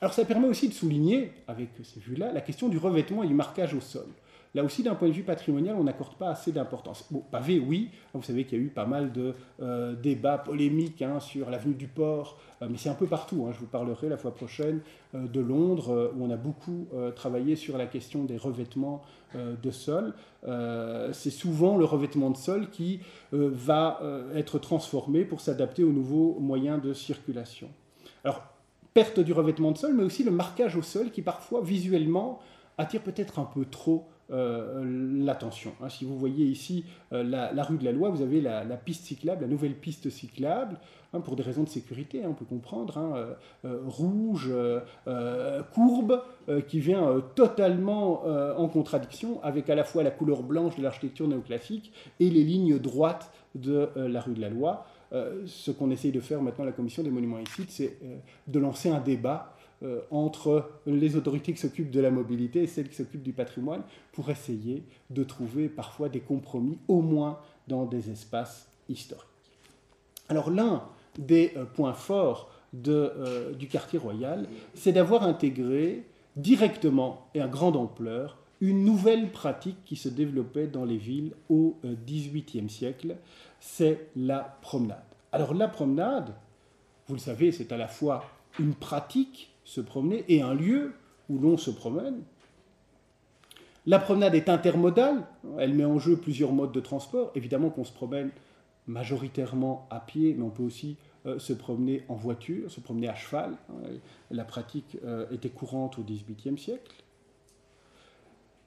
Alors ça permet aussi de souligner, avec ces vues-là, la question du revêtement et du marquage au sol. Là aussi, d'un point de vue patrimonial, on n'accorde pas assez d'importance. Bon, pavé, oui. Vous savez qu'il y a eu pas mal de euh, débats polémiques hein, sur l'avenue du port, euh, mais c'est un peu partout. Hein. Je vous parlerai la fois prochaine euh, de Londres, où on a beaucoup travaillé sur la question des revêtements de sol. c'est souvent le revêtement de sol qui va être transformé pour s'adapter aux nouveaux moyens de circulation. Alors, perte du revêtement de sol, mais aussi le marquage au sol qui parfois visuellement attire peut-être un peu trop euh, l'attention. Hein. Si vous voyez ici euh, la, rue de la Loi, vous avez la, piste cyclable, la nouvelle piste cyclable, hein, pour des raisons de sécurité, hein, on peut comprendre, euh, rouge, courbe, qui vient totalement en contradiction avec à la fois la couleur blanche de l'architecture néoclassique et les lignes droites de la rue de la Loi. ce qu'on essaye de faire maintenant, la commission des monuments et sites, c'est de lancer un débat euh, entre les autorités qui s'occupent de la mobilité et celles qui s'occupent du patrimoine pour essayer de trouver parfois des compromis, au moins dans des espaces historiques. Alors l'un des euh, points forts euh, du quartier royal, c'est d'avoir intégré directement et à grande ampleur une nouvelle pratique qui se développait dans les villes au XVIIIe siècle, c'est la promenade. Alors la promenade, vous le savez, c'est à la fois une pratique se promener et un lieu où l'on se promène. La promenade est intermodale, elle met en jeu plusieurs modes de transport. Évidemment qu'on se promène majoritairement à pied, mais on peut aussi euh, se promener en voiture, se promener à cheval. La pratique euh, était courante au XVIIIe siècle.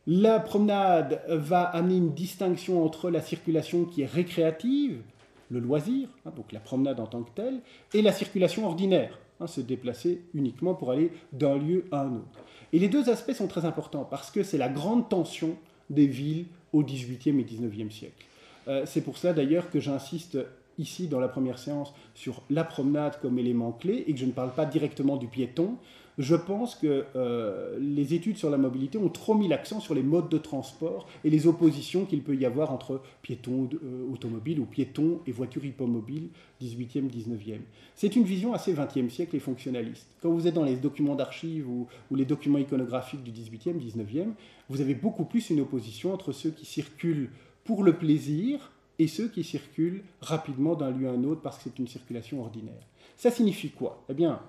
La promenade va amener une distinction entre la circulation qui est récréative, le loisir, hein, donc la promenade en tant que telle, et la circulation ordinaire, hein, se déplacer uniquement pour aller d'un lieu à un autre. Et les deux aspects sont très importants parce que c'est la grande tension des villes au XVIIIe et XIXe siècle. Euh, c'est pour ça d'ailleurs que j'insiste ici dans la première séance sur la promenade comme élément clé et que je ne parle pas directement du piéton. Je pense que euh, les études sur la mobilité ont trop mis l'accent sur les modes de transport et les oppositions qu'il peut y avoir entre piétons euh, automobiles ou piétons et voitures hippomobiles 18e, 19e. C'est une vision assez 20e siècle et fonctionnaliste. Quand vous êtes dans les documents d'archives ou, les documents iconographiques du 18e, 19e, vous avez beaucoup plus une opposition entre ceux qui circulent pour le plaisir et ceux qui circulent rapidement d'un lieu à un autre parce que c'est une circulation ordinaire. Ça signifie quoi? Eh bien,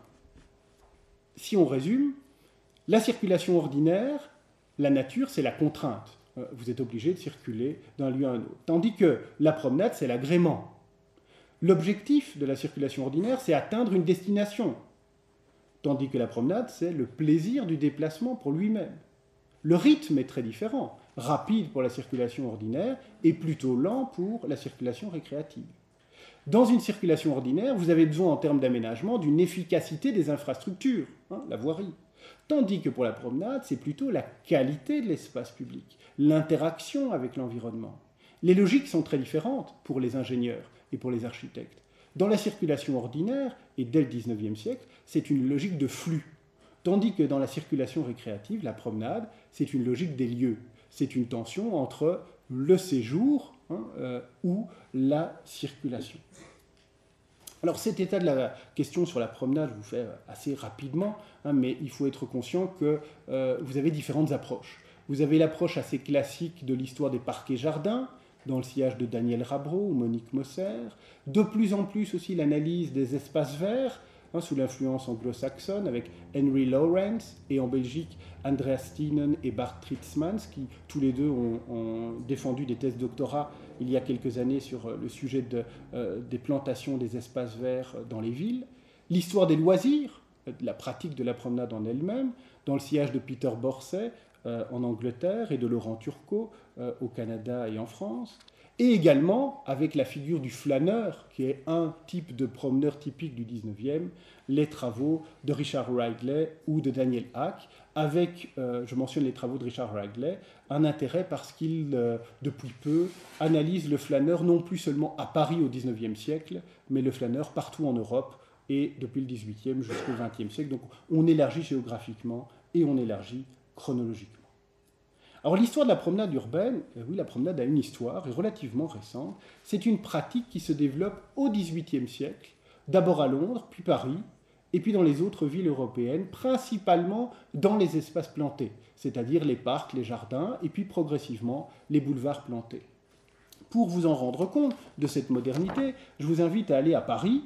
si on résume, la circulation ordinaire, la nature, c'est la contrainte. Euh, vous êtes obligé de circuler d'un lieu à un autre. Tandis que la promenade, c'est l'agrément. L'objectif de la circulation ordinaire, c'est atteindre une destination. Tandis que la promenade, c'est le plaisir du déplacement pour lui-même. Le rythme est très différent rapide pour la circulation ordinaire et plutôt lent pour la circulation récréative. Dans une circulation ordinaire, vous avez besoin en termes d'aménagement d'une efficacité des infrastructures, hein, la voirie. Tandis que pour la promenade, c'est plutôt la qualité de l'espace public, l'interaction avec l'environnement. Les logiques sont très différentes pour les ingénieurs et pour les architectes. Dans la circulation ordinaire, et dès le XIXe siècle, c'est une logique de flux. Tandis que dans la circulation récréative, la promenade, c'est une logique des lieux c'est une tension entre le séjour hein, euh, ou la circulation. Alors cet état de la question sur la promenade, je vous fais assez rapidement, hein, mais il faut être conscient que euh, vous avez différentes approches. Vous avez l'approche assez classique de l'histoire des parcs et jardins, dans le sillage de Daniel Rabreau ou Monique Mosser, de plus en plus aussi l'analyse des espaces verts, Hein, sous l'influence anglo-saxonne avec Henry Lawrence et en Belgique Andreas Steenen et Bart Tritzmans qui tous les deux ont, défendu des thèses doctorat il y a quelques années sur euh, le sujet euh, des plantations des espaces verts dans les villes. L'histoire des loisirs, euh, la pratique de la promenade en elle-même, dans le sillage de Peter Borsay en Angleterre et de Laurent Turcot au Canada et en France et également avec la figure du flâneur, qui est un type de promeneur typique du 19e, les travaux de Richard Ridley ou de Daniel Hack, avec, euh, je mentionne les travaux de Richard Ridley, un intérêt parce qu'il, euh, depuis peu, analyse le flâneur non plus seulement à Paris au 19e siècle, mais le flâneur partout en Europe et depuis le 18e jusqu'au 20e siècle. Donc on élargit géographiquement et on élargit chronologiquement. Alors l'histoire de la promenade urbaine, euh, oui, la promenade a une histoire, est relativement récente. C'est une pratique qui se développe au XVIIIe siècle, d'abord à Londres, puis Paris, et puis dans les autres villes européennes, principalement dans les espaces plantés, c'est-à-dire les parcs, les jardins, et puis progressivement les boulevards plantés. Pour vous en rendre compte de cette modernité, je vous invite à aller à Paris.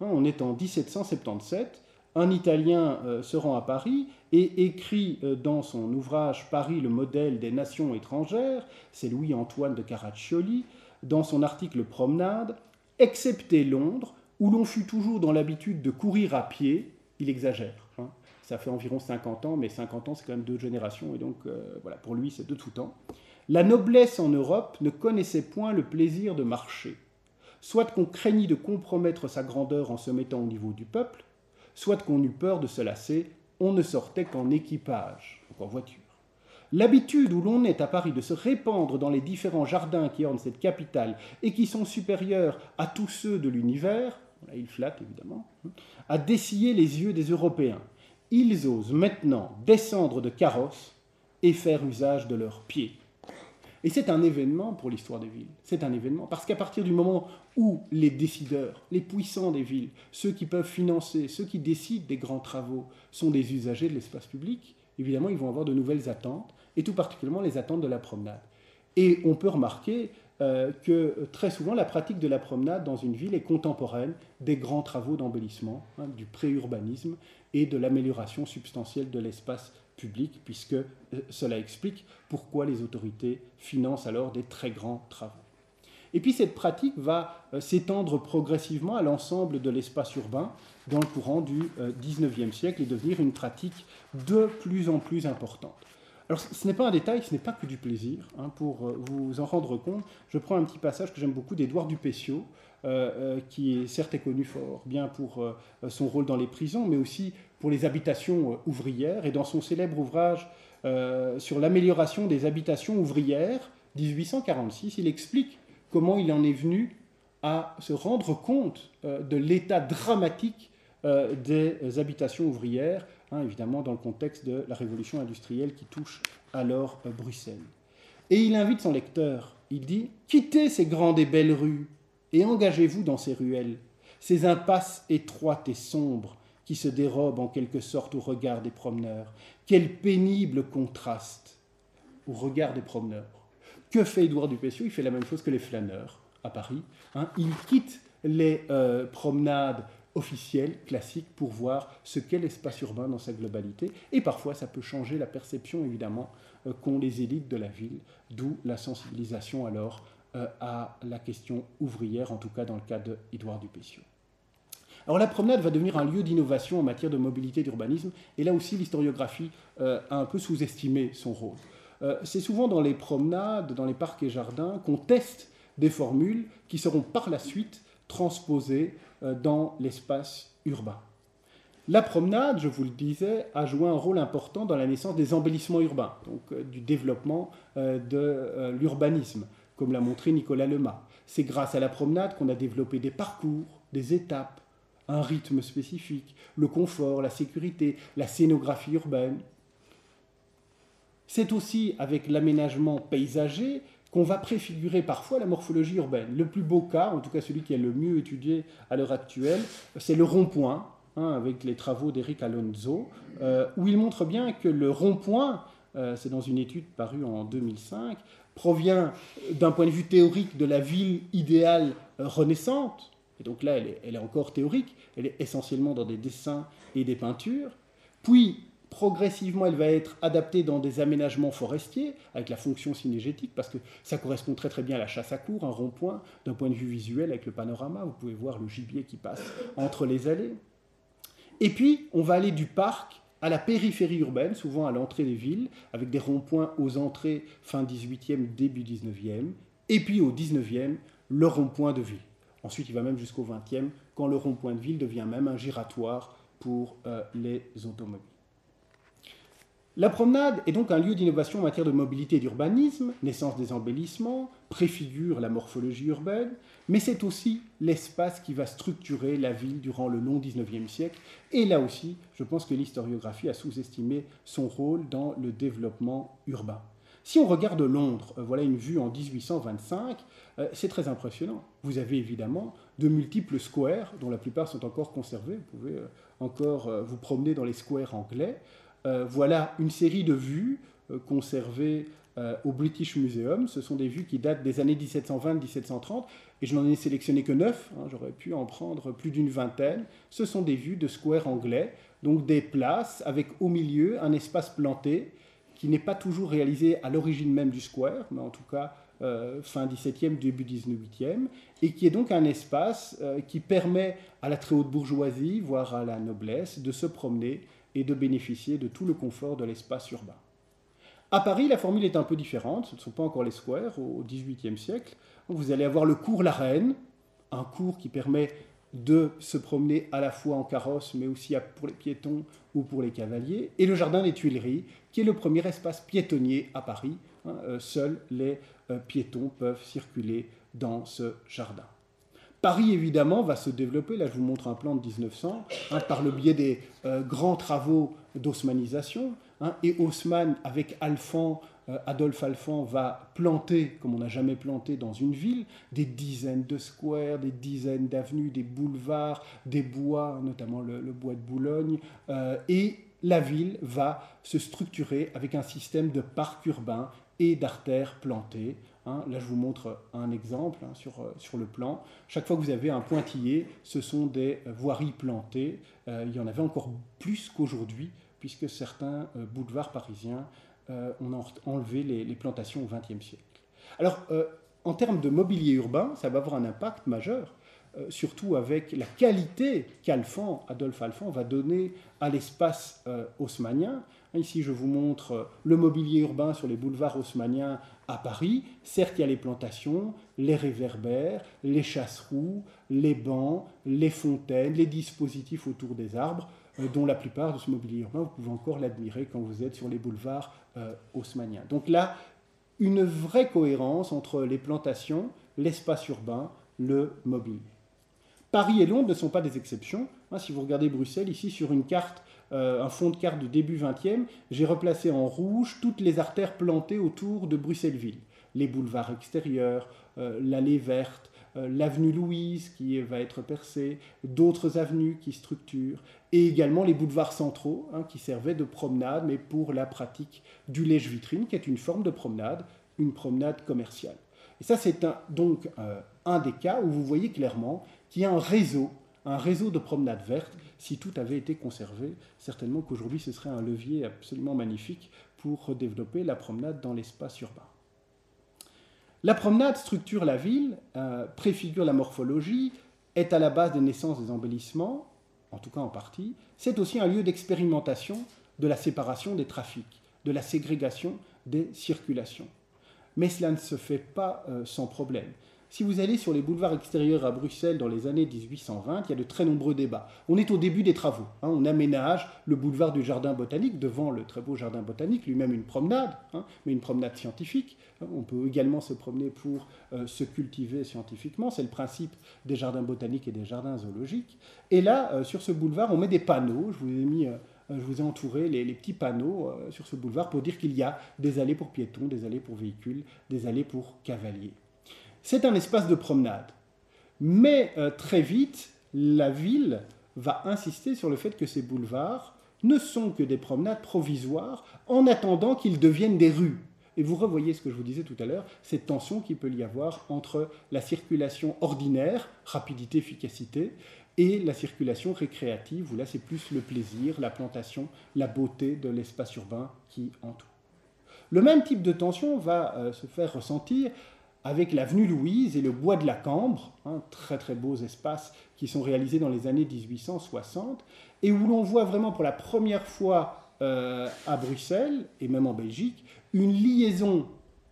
Hein, on est en 1777 un Italien euh, se rend à Paris et écrit euh, dans son ouvrage Paris, le modèle des nations étrangères, c'est Louis-Antoine de Caraccioli, dans son article Promenade, excepté Londres, où l'on fut toujours dans l'habitude de courir à pied, il exagère. Hein. Ça fait environ 50 ans, mais 50 ans, c'est quand même deux générations, et donc euh, voilà, pour lui, c'est de tout temps. La noblesse en Europe ne connaissait point le plaisir de marcher. Soit qu'on craignit de compromettre sa grandeur en se mettant au niveau du peuple, soit qu'on eut peur de se lasser, on ne sortait qu'en équipage, donc en voiture. L'habitude où l'on est à Paris de se répandre dans les différents jardins qui ornent cette capitale et qui sont supérieurs à tous ceux de l'univers, il flatte évidemment, hein, a dessillé les yeux des Européens. Ils osent maintenant descendre de carrosse et faire usage de leurs pieds. Et c'est un événement pour l'histoire des villes. C'est un événement parce qu'à partir du moment où les décideurs, les puissants des villes, ceux qui peuvent financer, ceux qui décident des grands travaux, sont des usagers de l'espace public, évidemment, ils vont avoir de nouvelles attentes, et tout particulièrement les attentes de la promenade. Et on peut remarquer euh, que très souvent, la pratique de la promenade dans une ville est contemporaine des grands travaux d'embellissement, hein, du préurbanisme et de l'amélioration substantielle de l'espace public, puisque euh, cela explique pourquoi les autorités financent alors des très grands travaux. Et puis cette pratique va euh, s'étendre progressivement à l'ensemble de l'espace urbain dans le courant du XIXe siècle et devenir une pratique de plus en plus importante. Alors ce n'est pas un détail, ce n'est pas que du plaisir. Hein, pour vous en rendre compte, je prends un petit passage que j'aime beaucoup d'Édouard Dupéciot, qui est certes connu fort bien pour son rôle dans les prisons, mais aussi pour les habitations ouvrières. Et dans son célèbre ouvrage sur l'amélioration des habitations ouvrières, 1846, il explique comment il en est venu à se rendre compte euh, de l'état dramatique euh, des habitations ouvrières, hein, évidemment dans le contexte de la révolution industrielle qui touche alors euh, Bruxelles. Et il invite son lecteur, il dit, quittez ces grandes et belles rues et engagez-vous dans ces ruelles, ces impasses étroites et sombres qui se dérobent en quelque sorte au regard des promeneurs. Quel pénible contraste au regard des promeneurs. Que fait Édouard Dupessieux Il fait la même chose que les flâneurs à Paris. Hein. Il quitte les euh, promenades officielles, classiques, pour voir ce qu'est l'espace urbain dans sa globalité. Et parfois, ça peut changer la perception, évidemment, euh, qu'ont les élites de la ville, d'où la sensibilisation alors euh, à la question ouvrière, en tout cas dans le cas d'Édouard Dupessieux. Alors la promenade va devenir un lieu d'innovation en matière de mobilité d'urbanisme, et là aussi l'historiographie a un peu sous-estimé son rôle. Euh, c'est souvent dans les promenades, dans les parcs et jardins, qu'on teste des formules qui seront par la suite transposées euh, dans l'espace urbain. La promenade, je vous le disais, a joué un rôle important dans la naissance des embellissements urbains, donc euh, du développement de l'urbanisme, comme l'a montré Nicolas Lemas. C'est grâce à la promenade qu'on a développé des parcours, des étapes, un rythme spécifique, le confort, la sécurité, la scénographie urbaine, c'est aussi avec l'aménagement paysager qu'on va préfigurer parfois la morphologie urbaine. Le plus beau cas, en tout cas celui qui est le mieux étudié à l'heure actuelle, c'est le rond-point, hein, avec les travaux d'Eric Alonso, euh, où il montre bien que le rond-point, euh, c'est dans une étude parue en 2005, provient d'un point de vue théorique de la ville idéale renaissante, et donc là elle est encore théorique, elle est essentiellement dans des dessins et des peintures, puis progressivement, elle va être adaptée dans des aménagements forestiers, avec la fonction synégétique, parce que ça correspond très très bien à la chasse à cour, un rond-point, d'un point de vue visuel, avec le panorama. Vous pouvez voir le gibier qui passe entre les allées. Et puis, on va aller du parc à la périphérie urbaine, souvent à l'entrée des villes, avec des ronds-points aux entrées fin 18e, début 19e, et puis au 19e, le rond-point de ville. Ensuite, il va même jusqu'au 20e, quand le rond-point de ville devient même un giratoire pour euh, les automobiles. La promenade est donc un lieu d'innovation en matière de mobilité et d'urbanisme, naissance des embellissements, préfigure la morphologie urbaine, mais c'est aussi l'espace qui va structurer la ville durant le long 19e siècle. Et là aussi, je pense que l'historiographie a sous-estimé son rôle dans le développement urbain. Si on regarde Londres, euh, voilà une vue en 1825, euh, c'est très impressionnant. Vous avez évidemment de multiples squares, dont la plupart sont encore conservés. Vous pouvez euh, encore vous promener dans les squares anglais. Euh, voilà une série de vues euh, conservées euh, au British Museum. Ce sont des vues qui datent des années 1720-1730 et je n'en ai sélectionné que neuf. Hein, j'aurais pu en prendre plus d'une vingtaine. Ce sont des vues de squares anglais, donc des places avec au milieu un espace planté qui n'est pas toujours réalisé à l'origine même du square, mais en tout cas fin 17e, début 19e, et qui est donc un espace qui permet à la très haute bourgeoisie, voire à la noblesse, de se promener et de bénéficier de tout le confort de l'espace urbain. À Paris, la formule est un peu différente. Ce ne sont pas encore les squares au XVIIIe siècle. Vous allez avoir le cours La Reine, un cours qui permet de se promener à la fois en carrosse, mais aussi pour les piétons ou pour les cavaliers, et le jardin des Tuileries, qui est le premier espace piétonnier à Paris. Hein, euh, seuls les euh, piétons peuvent circuler dans ce jardin. Paris, évidemment, va se développer. Là, je vous montre un plan de 1900, hein, par le biais des euh, grands travaux d'osmanisation. Hein, et Haussmann, avec Alphand, euh, Adolphe Alphand, va planter, comme on n'a jamais planté dans une ville, des dizaines de squares, des dizaines d'avenues, des boulevards, des bois, notamment le, bois de Boulogne. Euh, et la ville va se structurer avec un système de parcs urbains et d'artères plantées Hein, là, je vous montre un exemple hein, sur, euh, sur le plan. Chaque fois que vous avez un pointillé, ce sont des voiries plantées. Euh, il y en avait encore plus qu'aujourd'hui, puisque certains euh, boulevards parisiens ont enlevé les, plantations au XXe siècle. Alors, en termes de mobilier urbain, ça va avoir un impact majeur. surtout avec la qualité qu'Alphand, Adolphe Alphand, va donner à l'espace haussmanien. Ici, je vous montre le mobilier urbain sur les boulevards haussmanniens à Paris. Certes, il y a les plantations, les réverbères, les chasseroues, les bancs, les fontaines, les dispositifs autour des arbres, dont la plupart de ce mobilier urbain, vous pouvez encore l'admirer quand vous êtes sur les boulevards haussmanniens. Donc là, une vraie cohérence entre les plantations, l'espace urbain, le mobilier. Paris et Londres ne sont pas des exceptions. Hein, si vous regardez Bruxelles, ici sur une carte, euh, un fond de carte du début 20e, j'ai replacé en rouge toutes les artères plantées autour de Bruxelles-Ville. Les boulevards extérieurs, euh, l'allée verte, euh, l'avenue Louise qui va être percée, d'autres avenues qui structurent, et également les boulevards centraux hein, qui servaient de promenade, mais pour la pratique du lèche-vitrine, qui est une forme de promenade, une promenade commerciale. Et ça, c'est donc un des cas où vous voyez clairement qu'il y a un réseau un réseau de promenades vertes. Si tout avait été conservé, certainement qu'aujourd'hui ce serait un levier absolument magnifique pour développer la promenade dans l'espace urbain. La promenade structure la ville, euh, préfigure la morphologie, est à la base des naissances des embellissements, en tout cas en partie. C'est aussi un lieu d'expérimentation de la séparation des trafics, de la ségrégation des circulations. Mais cela ne se fait pas euh, sans problème. Si vous allez sur les boulevards extérieurs à Bruxelles dans les années 1820, il y a de très nombreux débats. On est au début des travaux. Hein. on aménage le boulevard du Jardin botanique, devant le très beau Jardin botanique, lui-même une promenade, hein, mais une promenade scientifique. On peut également se promener pour euh, se cultiver scientifiquement. C'est le principe des jardins botaniques et des jardins zoologiques. Et là, euh, sur ce boulevard, on met des panneaux. Je vous ai mis. Euh, je vous ai entouré les petits panneaux sur ce boulevard pour dire qu'il y a des allées pour piétons, des allées pour véhicules, des allées pour cavaliers. C'est un espace de promenade. Mais euh, très vite, la ville va insister sur le fait que ces boulevards ne sont que des promenades provisoires en attendant qu'ils deviennent des rues. Et vous revoyez ce que je vous disais tout à l'heure, cette tension qu'il peut y avoir entre la circulation ordinaire, rapidité, efficacité, et la circulation récréative, où là c'est plus le plaisir, la plantation, la beauté de l'espace urbain qui entoure. Le même type de tension va euh, se faire ressentir avec l'avenue Louise et le bois de la Cambre, hein, très très beaux espaces qui sont réalisés dans les années 1860, et où l'on voit vraiment pour la première fois euh, à Bruxelles, et même en Belgique, une liaison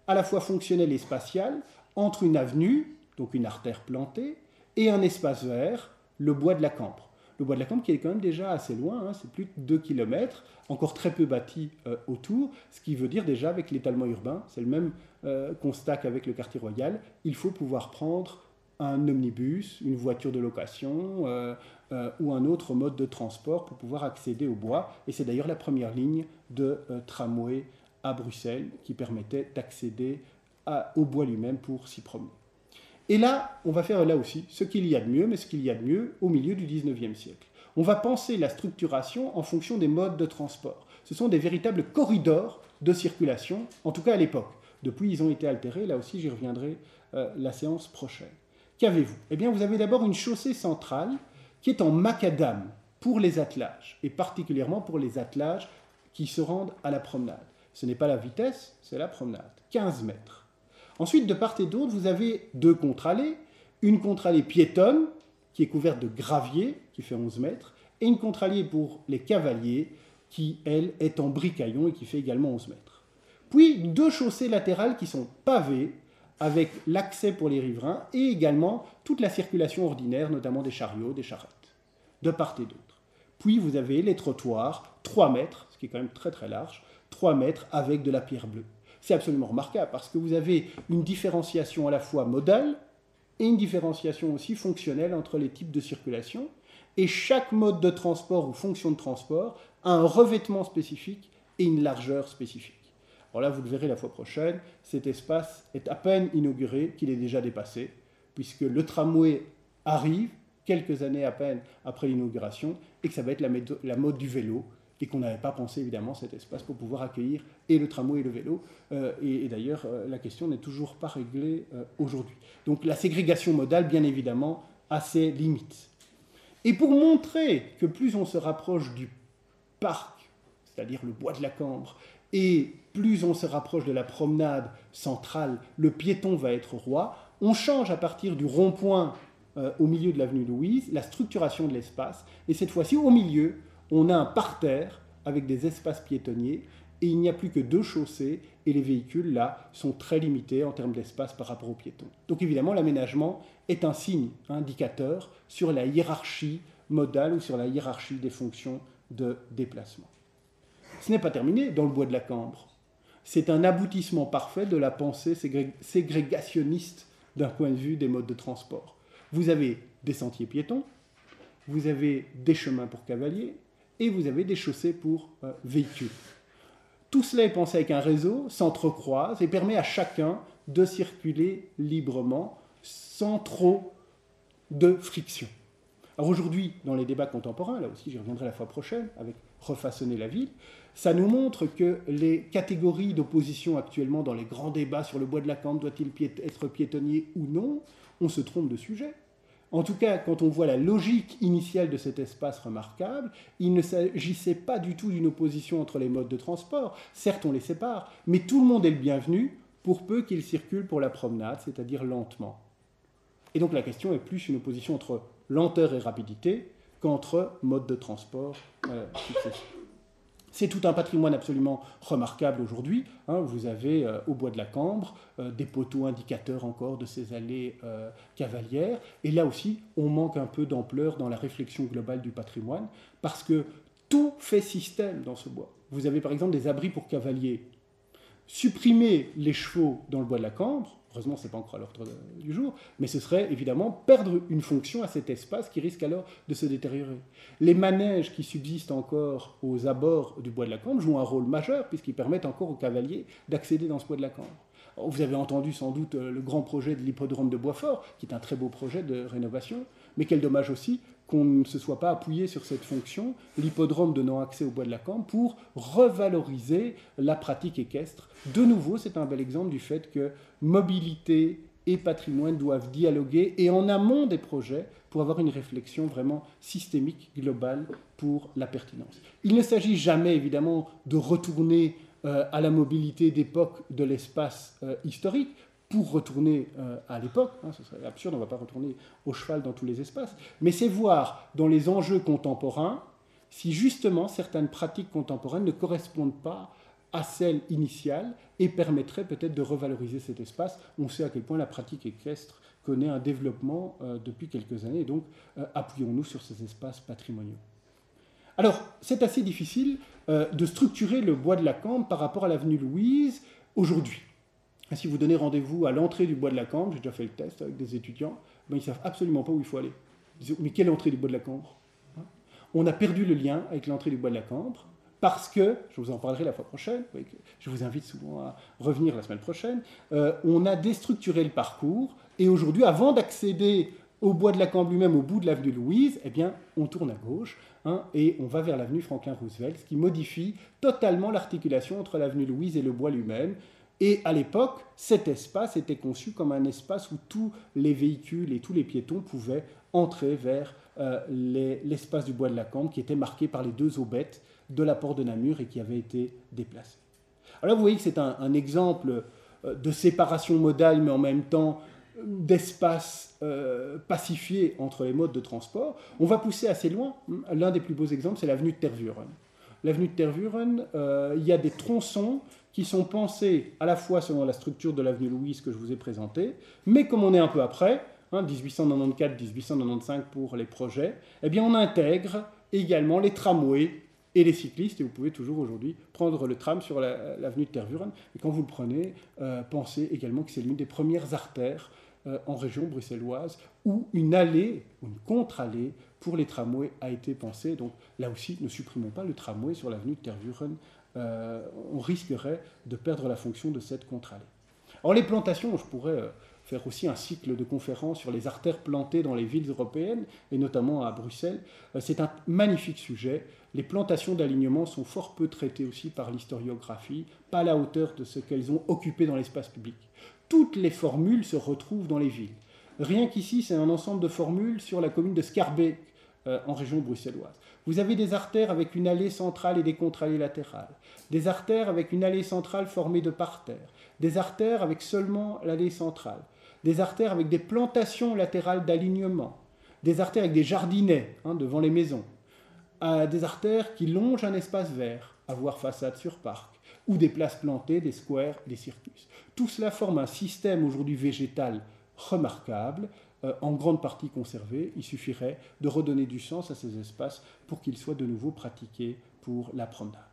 à la fois fonctionnelle et spatiale entre une avenue, donc une artère plantée, et un espace vert, le bois de la Cambre. Le bois de la Cambre qui est quand même déjà assez loin, hein, c'est plus de 2 km, encore très peu bâti euh, autour, ce qui veut dire déjà avec l'étalement urbain, c'est le même euh, constat qu'avec le quartier royal, il faut pouvoir prendre un omnibus, une voiture de location euh, ou un autre mode de transport pour pouvoir accéder au bois. Et c'est d'ailleurs la première ligne de tramway à Bruxelles qui permettait d'accéder au bois lui-même pour s'y promener. Et là, on va faire là aussi ce qu'il y a de mieux, mais ce qu'il y a de mieux au milieu du 19e siècle. On va penser la structuration en fonction des modes de transport. Ce sont des véritables corridors de circulation, en tout cas à l'époque. Depuis, ils ont été altérés, là aussi j'y reviendrai euh, la séance prochaine. Qu'avez-vous? Eh bien, vous avez d'abord une chaussée centrale qui est en macadam pour les attelages, et particulièrement pour les attelages qui se rendent à la promenade. Ce n'est pas la vitesse, c'est la promenade. 15 mètres. Ensuite, de part et d'autre, vous avez deux contre-allées. Une contre-allée piétonne, qui est couverte de gravier, qui fait 11 mètres, et une contre-allée pour les cavaliers, qui, elle, est en bricaillon et qui fait également 11 mètres. Puis deux chaussées latérales qui sont pavées, avec l'accès pour les riverains et également toute la circulation ordinaire, notamment des chariots, des charrettes, de part et d'autre. Puis vous avez les trottoirs, 3 mètres, ce qui est quand même très très large, 3 mètres avec de la pierre bleue. C'est absolument remarquable parce que vous avez une différenciation à la fois modale et une différenciation aussi fonctionnelle entre les types de circulation. Et chaque mode de transport ou fonction de transport a un revêtement spécifique et une largeur spécifique. Alors là, vous le verrez la fois prochaine, cet espace est à peine inauguré qu'il est déjà dépassé, puisque le tramway arrive quelques années à peine après l'inauguration et que ça va être la mode du vélo et qu'on n'avait pas pensé évidemment cet espace pour pouvoir accueillir et le tramway et le vélo. Euh, et, d'ailleurs, euh, la question n'est toujours pas réglée euh, aujourd'hui. Donc la ségrégation modale, bien évidemment, a ses limites. Et pour montrer que plus on se rapproche du parc, c'est-à-dire le bois de la Cambre, et plus on se rapproche de la promenade centrale, le piéton va être roi, on change à partir du rond-point au milieu de l'avenue Louise, la structuration de l'espace. Et cette fois-ci, au milieu, on a un parterre avec des espaces piétonniers et il n'y a plus que deux chaussées et les véhicules là sont très limités en termes d'espace par rapport aux piétons. Donc évidemment l'aménagement est un signe indicateur sur la hiérarchie modale ou sur la hiérarchie des fonctions de déplacement. Ce n'est pas terminé dans le bois de la Cambre. C'est un aboutissement parfait de la pensée ségrégationniste d'un point de vue des modes de transport. Vous avez des sentiers piétons, vous avez des chemins pour cavaliers et vous avez des chaussées pour euh, véhicules. Tout cela est pensé avec un réseau, s'entrecroise et permet à chacun de circuler librement sans trop de friction. Alors aujourd'hui, dans les débats contemporains, là aussi j'y reviendrai la fois prochaine, avec refaçonner la ville, ça nous montre que les catégories d'opposition actuellement dans les grands débats sur le bois de la Cambre, doit-il être piétonnier ou non, on se trompe de sujet. En tout cas, quand on voit la logique initiale de cet espace remarquable, il ne s'agissait pas du tout d'une opposition entre les modes de transport. Certes, on les sépare, mais tout le monde est le bienvenu pour peu qu'il circule pour la promenade, c'est-à-dire lentement. Et donc la question est plus une opposition entre lenteur et rapidité qu'entre modes de transport euh, successifs. C'est tout un patrimoine absolument remarquable aujourd'hui. Hein. vous avez euh, au bois de la Cambre euh, des poteaux indicateurs encore de ces allées euh, cavalières. Et là aussi, on manque un peu d'ampleur dans la réflexion globale du patrimoine parce que tout fait système dans ce bois. Vous avez par exemple des abris pour cavaliers. Supprimer les chevaux dans le bois de la Cambre, Heureusement, ce n'est pas encore à l'ordre du jour, mais ce serait évidemment perdre une fonction à cet espace qui risque alors de se détériorer. Les manèges qui subsistent encore aux abords du bois de la Cambre jouent un rôle majeur puisqu'ils permettent encore aux cavaliers d'accéder dans ce bois de la Cambre. Vous avez entendu sans doute le grand projet de l'hippodrome de Boisfort, qui est un très beau projet de rénovation, mais quel dommage aussi qu'on ne se soit pas appuyé sur cette fonction, l'hippodrome donnant accès au bois de la Cambre, pour revaloriser la pratique équestre. De nouveau, c'est un bel exemple du fait que mobilité et patrimoine doivent dialoguer et en amont des projets pour avoir une réflexion vraiment systémique, globale pour la pertinence. Il ne s'agit jamais évidemment de retourner euh, à la mobilité d'époque de l'espace euh, historique, pour retourner euh, à l'époque, hein, ce serait absurde, on ne va pas retourner au cheval dans tous les espaces, mais c'est voir dans les enjeux contemporains si justement certaines pratiques contemporaines ne correspondent pas à celles initiales et permettraient peut-être de revaloriser cet espace. On sait à quel point la pratique équestre connaît un développement euh, depuis quelques années, donc euh, appuyons-nous sur ces espaces patrimoniaux. Alors, c'est assez difficile de structurer le bois de la Cambre par rapport à l'avenue Louise aujourd'hui. Si vous donnez rendez-vous à l'entrée du bois de la Cambre, j'ai déjà fait le test avec des étudiants, ben, ils ne savent absolument pas où il faut aller. Ils disent, mais quelle entrée du bois de la Cambre hein? On a perdu le lien avec l'entrée du bois de la Cambre parce que, je vous en parlerai la fois prochaine, je vous invite souvent à revenir la semaine prochaine, euh, on a déstructuré le parcours et aujourd'hui, avant d'accéder au bois de la Cambre lui-même, au bout de l'avenue Louise, eh bien, on tourne à gauche hein, et on va vers l'avenue Franklin Roosevelt, ce qui modifie totalement l'articulation entre l'avenue Louise et le bois lui-même. Et à l'époque, cet espace était conçu comme un espace où tous les véhicules et tous les piétons pouvaient entrer vers euh, l'espace du bois de la Cambre qui était marqué par les deux aubettes de la porte de Namur et qui avait été déplacé. Alors vous voyez que c'est un, exemple euh, de séparation modale, mais en même temps d'espace euh, pacifié entre les modes de transport. On va pousser assez loin. L'un des plus beaux exemples, c'est l'avenue de Tervuren. L'avenue de Tervuren, il y a des tronçons qui sont pensés à la fois selon la structure de l'avenue Louise que je vous ai présentée, mais comme on est un peu après, 1894-1895 hein, pour les projets, eh bien on intègre également les tramways et les cyclistes, et vous pouvez toujours aujourd'hui prendre le tram sur l'avenue de Tervuren, et quand vous le prenez, euh, pensez également que c'est l'une des premières artères euh, en région bruxelloise où une allée, une contre-allée pour les tramways a été pensée. Donc là aussi, ne supprimons pas le tramway sur l'avenue de Tervuren euh, on risquerait de perdre la fonction de cette contre-allée. Alors les plantations, je pourrais euh, faire aussi un cycle de conférences sur les artères plantées dans les villes européennes, et notamment à Bruxelles. Euh, c'est un magnifique sujet. Les plantations d'alignement sont fort peu traitées aussi par l'historiographie, pas à la hauteur de ce qu'elles ont occupé dans l'espace public. Toutes les formules se retrouvent dans les villes. Rien qu'ici, c'est un ensemble de formules sur la commune de Scarbeck, en région bruxelloise. Vous avez des artères avec une allée centrale et des contre-allées latérales, des artères avec une allée centrale formée de parterres, des artères avec seulement l'allée centrale, des artères avec des plantations latérales d'alignement, des artères avec des jardinets hein, devant les maisons, des artères qui longent un espace vert, avoir façade sur parc, ou des places plantées, des squares, des circus. Tout cela forme un système aujourd'hui végétal remarquable, euh, en grande partie conservé. Il suffirait de redonner du sens à ces espaces pour qu'ils soient de nouveau pratiqués pour la promenade.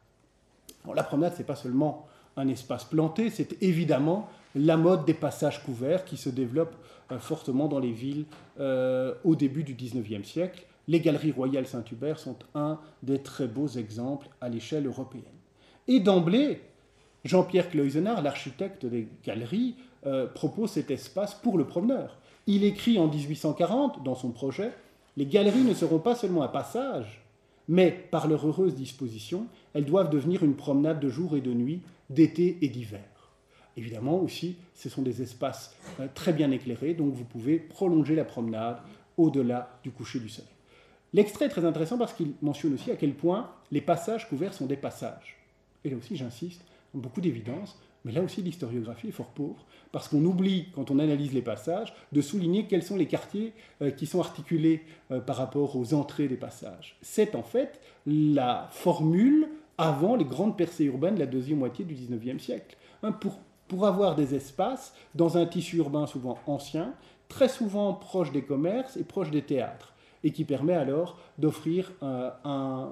la promenade, ce n'est pas seulement un espace planté, c'est évidemment la mode des passages couverts qui se développe euh, fortement dans les villes euh, au début du XIXe siècle. Les galeries royales Saint-Hubert sont un des très beaux exemples à l'échelle européenne. Et d'emblée, Jean-Pierre Cloysenard, l'architecte des galeries, propose cet espace pour le promeneur. Il écrit en 1840 dans son projet Les galeries ne seront pas seulement un passage, mais par leur heureuse disposition, elles doivent devenir une promenade de jour et de nuit, d'été et d'hiver. Évidemment aussi, ce sont des espaces euh, très bien éclairés, donc vous pouvez prolonger la promenade au-delà du coucher du soleil. L'extrait est très intéressant parce qu'il mentionne aussi à quel point les passages couverts sont des passages. Et là aussi, j'insiste, beaucoup d'évidence, mais là aussi l'historiographie est fort pauvre, parce qu'on oublie, quand on analyse les passages, de souligner quels sont les quartiers euh, qui sont articulés euh, par rapport aux entrées des passages. C'est en fait la formule avant les grandes percées urbaines de la deuxième moitié du XIXe siècle. Hein, pour, pour avoir des espaces dans un tissu urbain souvent ancien, très souvent proche des commerces et proche des théâtres, et qui permet alors d'offrir euh,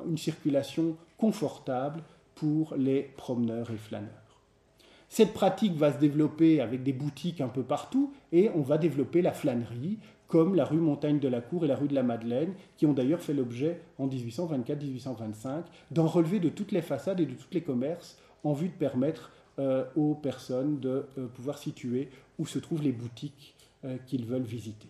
une circulation confortable pour les promeneurs et flâneurs. Cette pratique va se développer avec des boutiques un peu partout et on va développer la flânerie, comme la rue Montagne de la Cour et la rue de la Madeleine, qui ont d'ailleurs fait l'objet en 1824-1825 d'un relevé de toutes les façades et de tous les commerces en vue de permettre euh, aux personnes de euh, pouvoir situer où se trouvent les boutiques euh, qu'ils veulent visiter.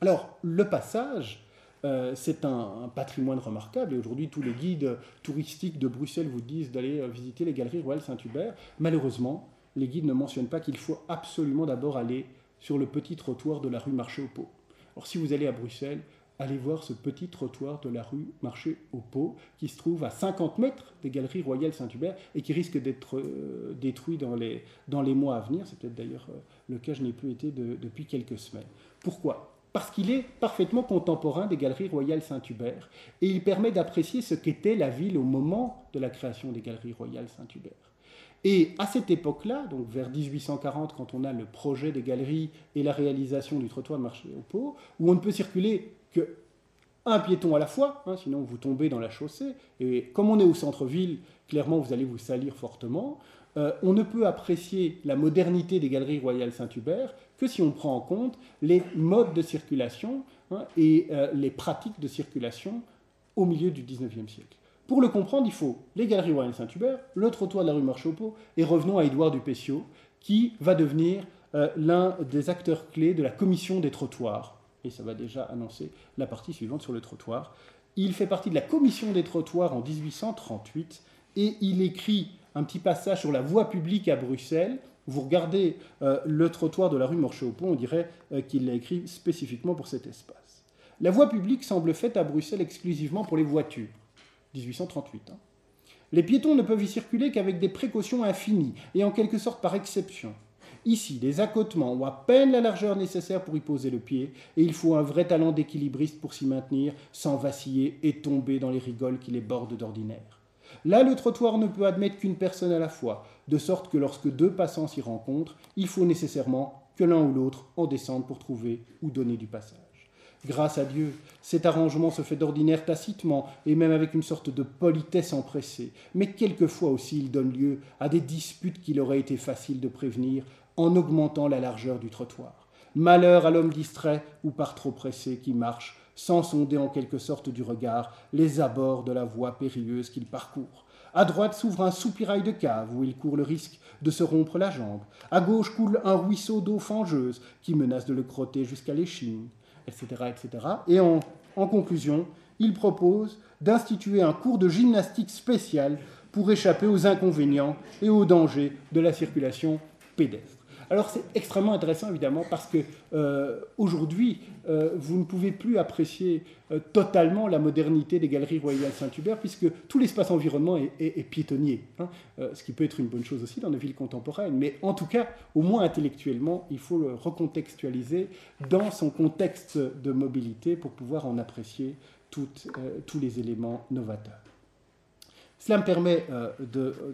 Alors, le passage euh, c'est un, patrimoine remarquable. Et aujourd'hui, tous les guides touristiques de Bruxelles vous disent d'aller euh, visiter les galeries royales Saint-Hubert. Malheureusement, les guides ne mentionnent pas qu'il faut absolument d'abord aller sur le petit trottoir de la rue Marché au Pot. Alors, si vous allez à Bruxelles, allez voir ce petit trottoir de la rue Marché au Pot, qui se trouve à 50 mètres des galeries royales Saint-Hubert et qui risque d'être euh, détruit dans les, dans les mois à venir. C'est peut-être d'ailleurs le cas, je n'ai plus été depuis quelques semaines. Pourquoi? Parce qu'il est parfaitement contemporain des galeries royales Saint-Hubert, et il permet d'apprécier ce qu'était la ville au moment de la création des galeries royales Saint-Hubert. Et à cette époque-là, donc vers 1840, quand on a le projet des galeries et la réalisation du trottoir de marché au pot, où on ne peut circuler que un piéton à la fois, hein, sinon vous tombez dans la chaussée, et comme on est au centre-ville, clairement vous allez vous salir fortement, euh, on ne peut apprécier la modernité des galeries royales Saint-Hubert que si on prend en compte les modes de circulation hein, et euh, les pratiques de circulation au milieu du XIXe siècle. Pour le comprendre, il faut les galeries royales Saint-Hubert, le trottoir de la rue Marchopot, et revenons à Édouard Dupessio, qui va devenir euh, l'un des acteurs clés de la commission des trottoirs. Et ça va déjà annoncer la partie suivante sur le trottoir. Il fait partie de la commission des trottoirs en 1838 et il écrit un petit passage sur la voie publique à Bruxelles vous regardez euh, le trottoir de la rue Morcheau-Pont, on dirait euh, qu'il l'a écrit spécifiquement pour cet espace. La voie publique semble faite à Bruxelles exclusivement pour les voitures. 1838. Hein. Les piétons ne peuvent y circuler qu'avec des précautions infinies et en quelque sorte par exception. Ici, les accotements ont à peine la largeur nécessaire pour y poser le pied, et il faut un vrai talent d'équilibriste pour s'y maintenir sans vaciller et tomber dans les rigoles qui les bordent d'ordinaire. Là, le trottoir ne peut admettre qu'une personne à la fois, de sorte que lorsque deux passants s'y rencontrent, il faut nécessairement que l'un ou l'autre en descende pour trouver ou donner du passage. Grâce à Dieu, cet arrangement se fait d'ordinaire tacitement et même avec une sorte de politesse empressée, mais quelquefois aussi il donne lieu à des disputes qu'il aurait été facile de prévenir en augmentant la largeur du trottoir. Malheur à l'homme distrait ou par trop pressé qui marche sans sonder en quelque sorte du regard les abords de la voie périlleuse qu'il parcourt. À droite s'ouvre un soupirail de cave où il court le risque de se rompre la jambe. À gauche coule un ruisseau d'eau fangeuse qui menace de le crotter jusqu'à l'échine, etc., etc. Et en, conclusion, il propose d'instituer un cours de gymnastique spécial pour échapper aux inconvénients et aux dangers de la circulation pédestre. Alors c'est extrêmement intéressant évidemment parce que euh, aujourd'hui euh, vous ne pouvez plus apprécier euh, totalement la modernité des galeries royales Saint-Hubert puisque tout l'espace environnement est, piétonnier, hein. ce qui peut être une bonne chose aussi dans nos villes contemporaines. Mais en tout cas, au moins intellectuellement, il faut le recontextualiser dans son contexte de mobilité pour pouvoir en apprécier tous les éléments novateurs. Cela me permet euh,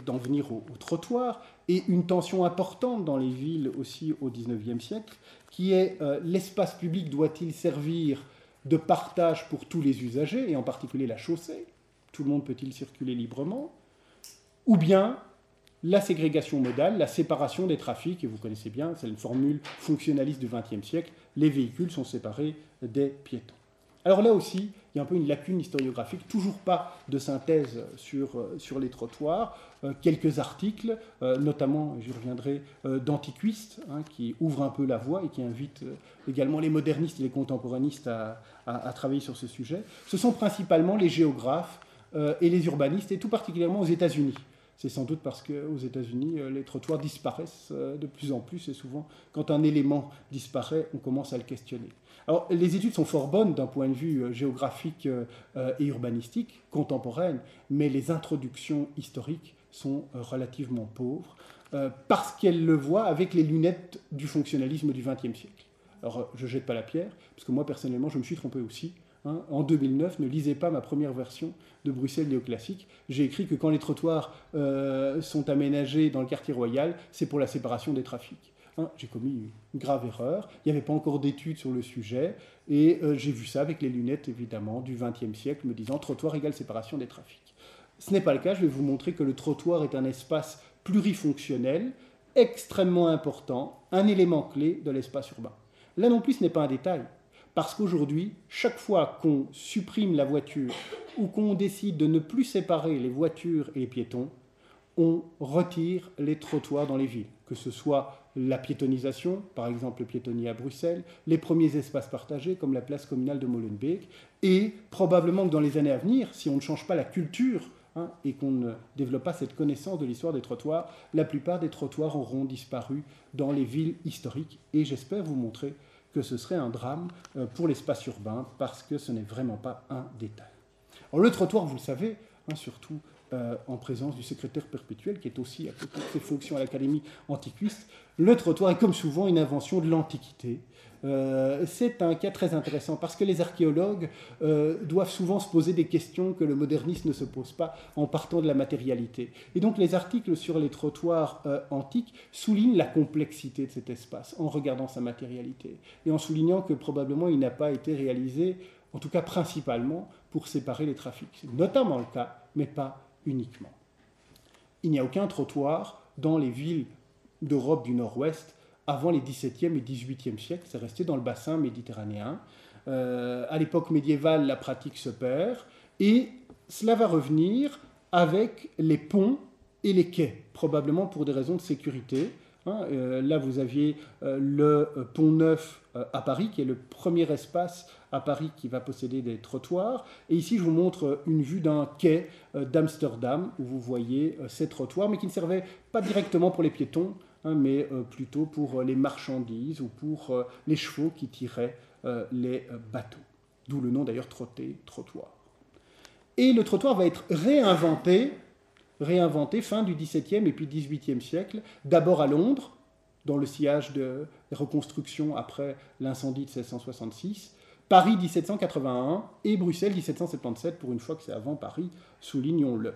d'en venir au, trottoir et une tension importante dans les villes aussi au XIXe siècle, qui est euh, l'espace public doit-il servir de partage pour tous les usagers, et en particulier la chaussée? Tout le monde peut-il circuler librement? Ou bien la ségrégation modale, la séparation des trafics, et vous connaissez bien, c'est une formule fonctionnaliste du XXe siècle, les véhicules sont séparés des piétons. Alors là aussi, il y a un peu une lacune historiographique, toujours pas de synthèse sur, euh, sur les trottoirs, euh, quelques articles, euh, notamment, j'y reviendrai, d'antiquistes, hein, qui ouvrent un peu la voie et qui invitent également les modernistes et les contemporanistes à, à, travailler sur ce sujet. Ce sont principalement les géographes et les urbanistes, et tout particulièrement aux États-Unis. C'est sans doute parce qu'aux États-Unis, les trottoirs disparaissent de plus en plus, et souvent, quand un élément disparaît, on commence à le questionner. Les études sont fort bonnes d'un point de vue euh, géographique euh, euh, et urbanistique, contemporaine, mais les introductions historiques sont relativement pauvres, parce qu'elles le voient avec les lunettes du fonctionnalisme du XXe siècle. Alors, je ne jette pas la pierre, parce que moi, personnellement, je me suis trompé aussi. Hein. En 2009, ne lisez pas ma première version de Bruxelles néoclassique. J'ai écrit que quand les trottoirs sont aménagés dans le quartier royal, c'est pour la séparation des trafics. Hein, j'ai commis une grave erreur. Il n'y avait pas encore d'études sur le sujet. Et euh, j'ai vu ça avec les lunettes, évidemment, du XXe siècle, me disant trottoir égale séparation des trafics. Ce n'est pas le cas. Je vais vous montrer que le trottoir est un espace plurifonctionnel, extrêmement important, un élément clé de l'espace urbain. Là non plus, ce n'est pas un détail. Parce qu'aujourd'hui, chaque fois qu'on supprime la voiture ou qu'on décide de ne plus séparer les voitures et les piétons, on retire les trottoirs dans les villes, que ce soit la piétonisation, par exemple le piétonnier à Bruxelles, les premiers espaces partagés comme la place communale de Molenbeek, et probablement que dans les années à venir, si on ne change pas la culture hein, et qu'on ne développe pas cette connaissance de l'histoire des trottoirs, la plupart des trottoirs auront disparu dans les villes historiques, et j'espère vous montrer que ce serait un drame euh, pour l'espace urbain, parce que ce n'est vraiment pas un détail. le trottoir, vous le savez, hein, surtout euh, en présence du secrétaire perpétuel, qui est aussi à côté de ses fonctions à l'Académie antiquiste. Le trottoir est comme souvent une invention de l'Antiquité. Euh, c'est un cas très intéressant parce que les archéologues euh, doivent souvent se poser des questions que le moderniste ne se pose pas en partant de la matérialité. Et donc les articles sur les trottoirs antiques soulignent la complexité de cet espace en regardant sa matérialité et en soulignant que probablement il n'a pas été réalisé, en tout cas principalement, pour séparer les trafics. C'est notamment le cas, mais pas uniquement. Il n'y a aucun trottoir dans les villes d'Europe du Nord-Ouest avant les XVIIe et XVIIIe siècles. C'est resté dans le bassin méditerranéen. Euh, à l'époque médiévale, la pratique se perd et cela va revenir avec les ponts et les quais, probablement pour des raisons de sécurité. Hein. Euh, là, vous aviez euh, le pont neuf à Paris, qui est le premier espace à Paris qui va posséder des trottoirs. Et ici, je vous montre une vue d'un quai euh, d'Amsterdam où vous voyez euh, ces trottoirs, mais qui ne servaient pas directement pour les piétons, hein, mais euh, plutôt pour les marchandises ou pour les chevaux qui tiraient les bateaux. D'où le nom d'ailleurs trotté, trottoir. Et le trottoir va être réinventé, réinventé fin du XVIIe et puis XVIIIe siècle, d'abord à Londres, dans le sillage de reconstruction après l'incendie de 1666, Paris 1781 et Bruxelles 1777, pour une fois que c'est avant Paris, soulignons-le.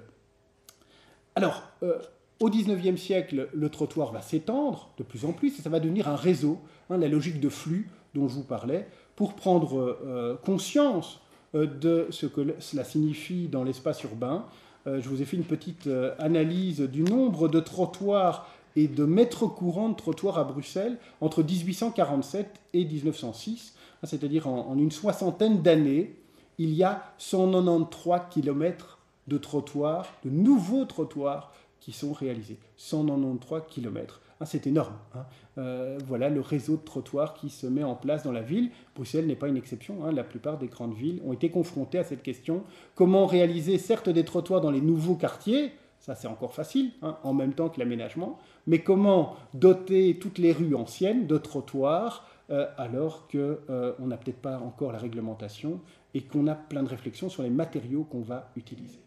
Alors, euh, au XIXe siècle, le trottoir va s'étendre de plus en plus et ça va devenir un réseau, hein, la logique de flux dont je vous parlais, pour prendre euh, conscience euh, de ce que cela signifie dans l'espace urbain. je vous ai fait une petite analyse du nombre de trottoirs et de mètres courants de trottoirs à Bruxelles entre 1847 et 1906. Ah, c'est-à-dire en, une soixantaine d'années, il y a 193 km de trottoirs, de nouveaux trottoirs qui sont réalisés. 193 km. Ah, c'est énorme. Hein. Euh, voilà le réseau de trottoirs qui se met en place dans la ville. Bruxelles n'est pas une exception. Hein. La plupart des grandes villes ont été confrontées à cette question. Comment réaliser certes des trottoirs dans les nouveaux quartiers? Ça c'est encore facile, hein, en même temps que l'aménagement, mais comment doter toutes les rues anciennes de trottoirs euh, alors qu'on euh, n'a peut-être pas encore la réglementation et qu'on a plein de réflexions sur les matériaux qu'on va utiliser.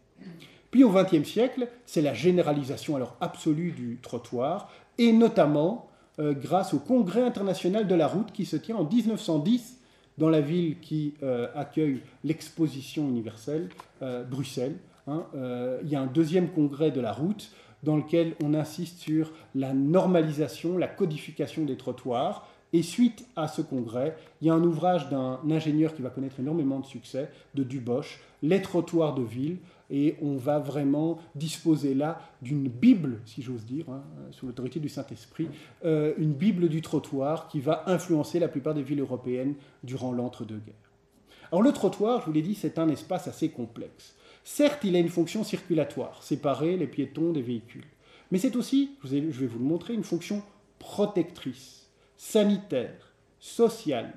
Puis au XXe siècle, c'est la généralisation alors absolue du trottoir, et notamment euh, grâce au Congrès international de la route qui se tient en 1910 dans la ville qui accueille l'exposition universelle, Bruxelles. Hein. il y a un deuxième congrès de la route dans lequel on insiste sur la normalisation, la codification des trottoirs, et suite à ce congrès, il y a un ouvrage d'un ingénieur qui va connaître énormément de succès, de Duboche, Les trottoirs de ville, et on va vraiment disposer là d'une Bible, si j'ose dire, hein, sous l'autorité du Saint-Esprit, euh, une Bible du trottoir qui va influencer la plupart des villes européennes durant l'entre-deux-guerres. Alors le trottoir, je vous l'ai dit, c'est un espace assez complexe. Certes, il a une fonction circulatoire, séparer les piétons des véhicules, mais c'est aussi, je vais vous le montrer, une fonction protectrice sanitaire, social,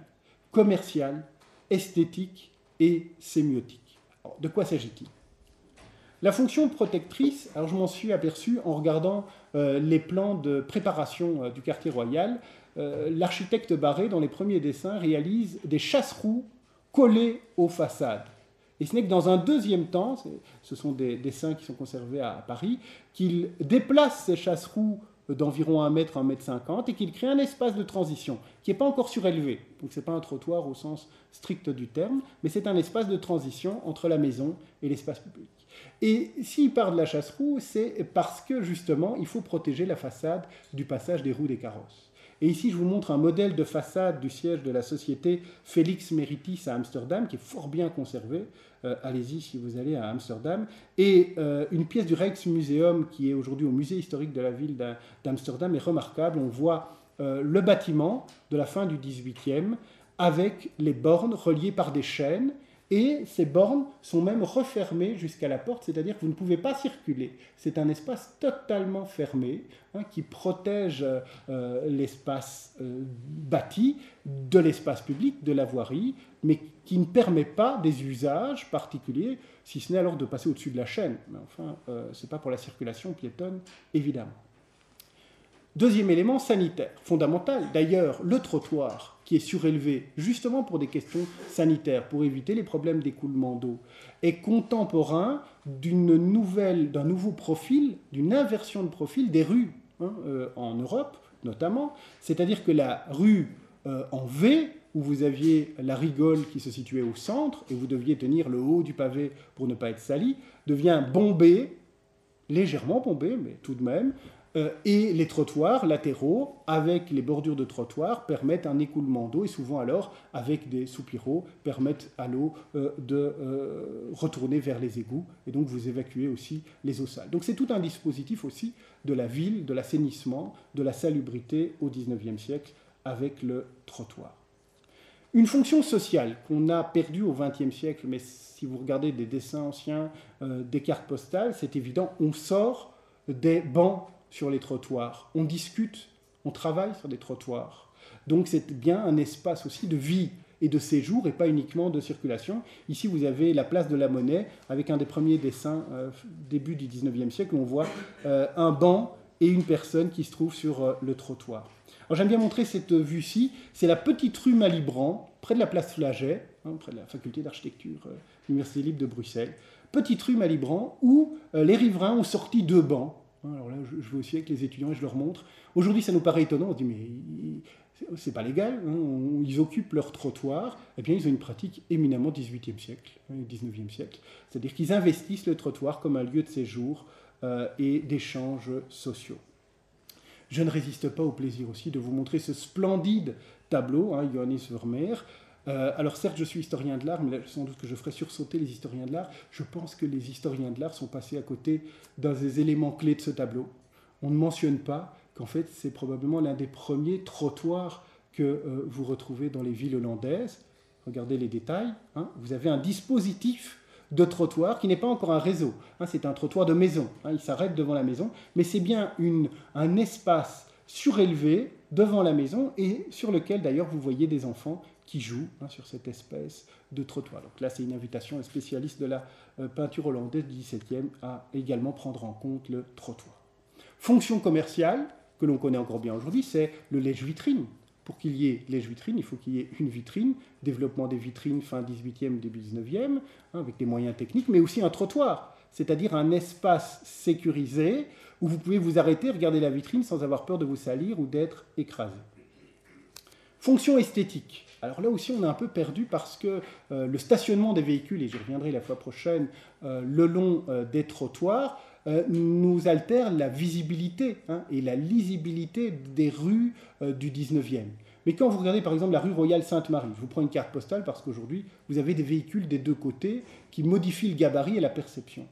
commercial, esthétique et sémiotique. de quoi s'agit-il? La fonction protectrice, alors je m'en suis aperçu en regardant euh, les plans de préparation euh, du quartier royal. Euh, l'architecte Barré, dans les premiers dessins, réalise des chasse-roues collées aux façades. Et ce n'est que dans un deuxième temps, ce sont des dessins qui sont conservés à Paris, qu'il déplace ces chasse-roues d'environ 1 mètre, 1 mètre 50, et qu'il crée un espace de transition qui n'est pas encore surélevé. Donc ce n'est pas un trottoir au sens strict du terme, mais c'est un espace de transition entre la maison et l'espace public. Et s'il part de la chasse-roue, c'est parce que justement, il faut protéger la façade du passage des roues des carrosses. Et ici, je vous montre un modèle de façade du siège de la société Félix Meritis à Amsterdam, qui est fort bien conservé. Euh, allez-y si vous allez à Amsterdam. Et euh, une pièce du Rijksmuseum, qui est aujourd'hui au musée historique de la ville d'Amsterdam, est remarquable. On voit euh, le bâtiment de la fin du 18e avec les bornes reliées par des chaînes et ces bornes sont même refermées jusqu'à la porte, c'est-à-dire que vous ne pouvez pas circuler. C'est un espace totalement fermé hein, qui protège euh, l'espace euh, bâti de l'espace public, de la voirie, mais qui ne permet pas des usages particuliers, si ce n'est alors de passer au-dessus de la chaîne. Mais enfin, euh, ce n'est pas pour la circulation piétonne, évidemment. Deuxième élément sanitaire, fondamental. D'ailleurs, le trottoir qui est surélevé justement pour des questions sanitaires, pour éviter les problèmes d'écoulement d'eau, est contemporain d'une nouvelle, d'un nouveau profil, d'une inversion de profil des rues hein, euh, en Europe notamment. C'est-à-dire que la rue euh, en V, où vous aviez la rigole qui se situait au centre et vous deviez tenir le haut du pavé pour ne pas être sali, devient bombée, légèrement bombée, mais tout de même, et les trottoirs latéraux, avec les bordures de trottoirs, permettent un écoulement d'eau et souvent alors, avec des soupiraux, permettent à l'eau euh, de euh, retourner vers les égouts et donc vous évacuez aussi les eaux sales. Donc c'est tout un dispositif aussi de la ville, de l'assainissement, de la salubrité au XIXe siècle avec le trottoir. Une fonction sociale qu'on a perdue au XXe siècle, mais si vous regardez des dessins anciens, des cartes postales, c'est évident, on sort des bancs sur les trottoirs, on discute, on travaille sur des trottoirs. Donc c'est bien un espace aussi de vie et de séjour et pas uniquement de circulation. Ici, vous avez la place de la monnaie avec un des premiers dessins euh, début du 19e siècle où on voit euh, un banc et une personne qui se trouve sur euh, le trottoir. Alors j'aime bien montrer cette vue-ci. C'est la petite rue Malibran, près de la place Flaget, hein, près de la faculté d'architecture de l'Université libre de Bruxelles. Petite rue Malibran où les riverains ont sorti deux bancs alors là, je, vais aussi avec les étudiants et je leur montre. Aujourd'hui, ça nous paraît étonnant. On se dit, mais c'est pas légal. Hein, ils occupent leur trottoir. Eh bien, ils ont une pratique éminemment 18e siècle, 19e hein, siècle. C'est-à-dire qu'ils investissent le trottoir comme un lieu de séjour euh, et d'échanges sociaux. Je ne résiste pas au plaisir aussi de vous montrer ce splendide tableau, hein, Johannes Vermeer, euh, alors certes, je suis historien de l'art, mais sans doute que je ferai sursauter les historiens de l'art. Je pense que les historiens de l'art sont passés à côté d'un des éléments clés de ce tableau. On ne mentionne pas qu'en fait, c'est probablement l'un des premiers trottoirs que euh, vous retrouvez dans les villes hollandaises. Regardez les détails. Hein. Vous avez un dispositif de trottoir qui n'est pas encore un réseau. Hein. c'est un trottoir de maison. Hein. il s'arrête devant la maison, mais c'est bien un espace surélevé devant la maison et sur lequel d'ailleurs vous voyez des enfants qui joue hein, sur cette espèce de trottoir. Donc là, c'est une invitation, un spécialiste de la euh, peinture hollandaise du XVIIe à également prendre en compte le trottoir. Fonction commerciale, que l'on connaît encore bien aujourd'hui, c'est le lèche-vitrine. Pour qu'il y ait lèche-vitrine, il faut qu'il y ait une vitrine, développement des vitrines fin 18e, début 19e, hein, avec des moyens techniques, mais aussi un trottoir, c'est-à-dire un espace sécurisé où vous pouvez vous arrêter, regarder la vitrine sans avoir peur de vous salir ou d'être écrasé. Fonction esthétique. Alors là aussi, on est un peu perdu parce que euh, le stationnement des véhicules, et j'y reviendrai la fois prochaine, euh, le long euh, des trottoirs, nous altère la visibilité hein, et la lisibilité des rues du 19e. Mais quand vous regardez par exemple la rue Royale Sainte-Marie, je vous prends une carte postale parce qu'aujourd'hui, vous avez des véhicules des deux côtés qui modifient le gabarit et la perception.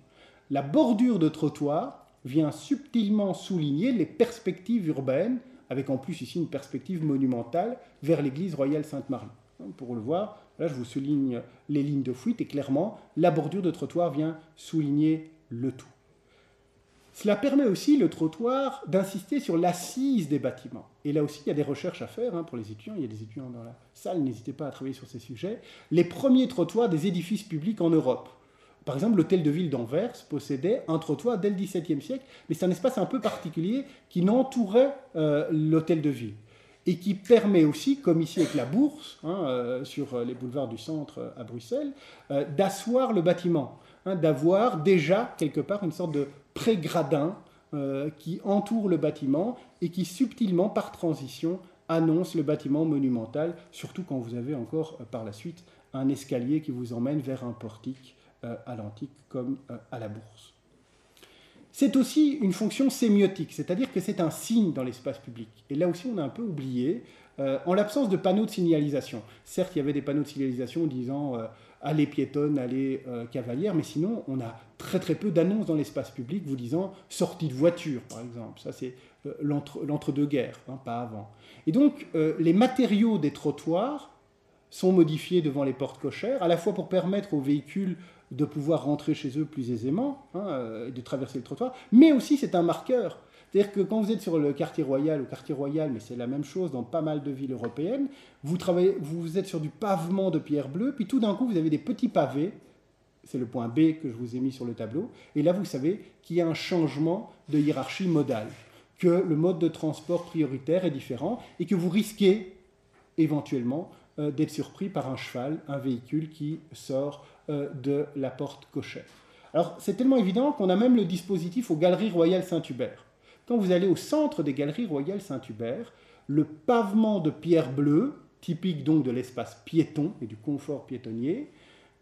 La bordure de trottoir vient subtilement souligner les perspectives urbaines avec en plus ici une perspective monumentale vers l'église royale Sainte-Marie. Pour le voir, là je vous souligne les lignes de fuite et clairement la bordure de trottoir vient souligner le tout. Cela permet aussi, le trottoir, d'insister sur l'assise des bâtiments. Et là aussi, il y a des recherches à faire hein, pour les étudiants. Il y a des étudiants dans la salle, n'hésitez pas à travailler sur ces sujets. Les premiers trottoirs des édifices publics en Europe. Par exemple, l'hôtel de ville d'Anvers possédait un trottoir dès le XVIIe siècle, mais c'est un espace un peu particulier qui n'entourait euh, l'hôtel de ville et qui permet aussi, comme ici avec la bourse, hein, euh, sur les boulevards du centre à Bruxelles, euh, d'asseoir le bâtiment, hein, d'avoir déjà quelque part une sorte de pré-gradin qui entoure le bâtiment et qui subtilement, par transition, annonce le bâtiment monumental, surtout quand vous avez encore par la suite un escalier qui vous emmène vers un portique euh, à l'antique comme euh, à la bourse. C'est aussi une fonction sémiotique, c'est-à-dire que c'est un signe dans l'espace public. Et là aussi, on a un peu oublié, euh, en l'absence de panneaux de signalisation. Certes, il y avait des panneaux de signalisation disant allez piétonne, allez cavalière, mais sinon, on a très très peu d'annonces dans l'espace public vous disant sortie de voiture, par exemple. Ça, c'est l'entre-deux-guerres, hein, pas avant. Et donc, les matériaux des trottoirs sont modifiés devant les portes cochères, à la fois pour permettre aux véhicules de pouvoir rentrer chez eux plus aisément hein, euh, et de traverser le trottoir, mais aussi c'est un marqueur. C'est-à-dire que quand vous êtes sur le quartier royal ou quartier royal, mais c'est la même chose dans pas mal de villes européennes, vous, travaillez, vous êtes sur du pavement de pierre bleue, puis tout d'un coup vous avez des petits pavés, c'est le point B que je vous ai mis sur le tableau, et là vous savez qu'il y a un changement de hiérarchie modale, que le mode de transport prioritaire est différent et que vous risquez éventuellement euh, d'être surpris par un cheval, un véhicule qui sort de la porte cochère. Alors c'est tellement évident qu'on a même le dispositif aux Galeries Royales Saint-Hubert. Quand vous allez au centre des Galeries Royales Saint-Hubert, le pavement de pierre bleue, typique donc de l'espace piéton et du confort piétonnier,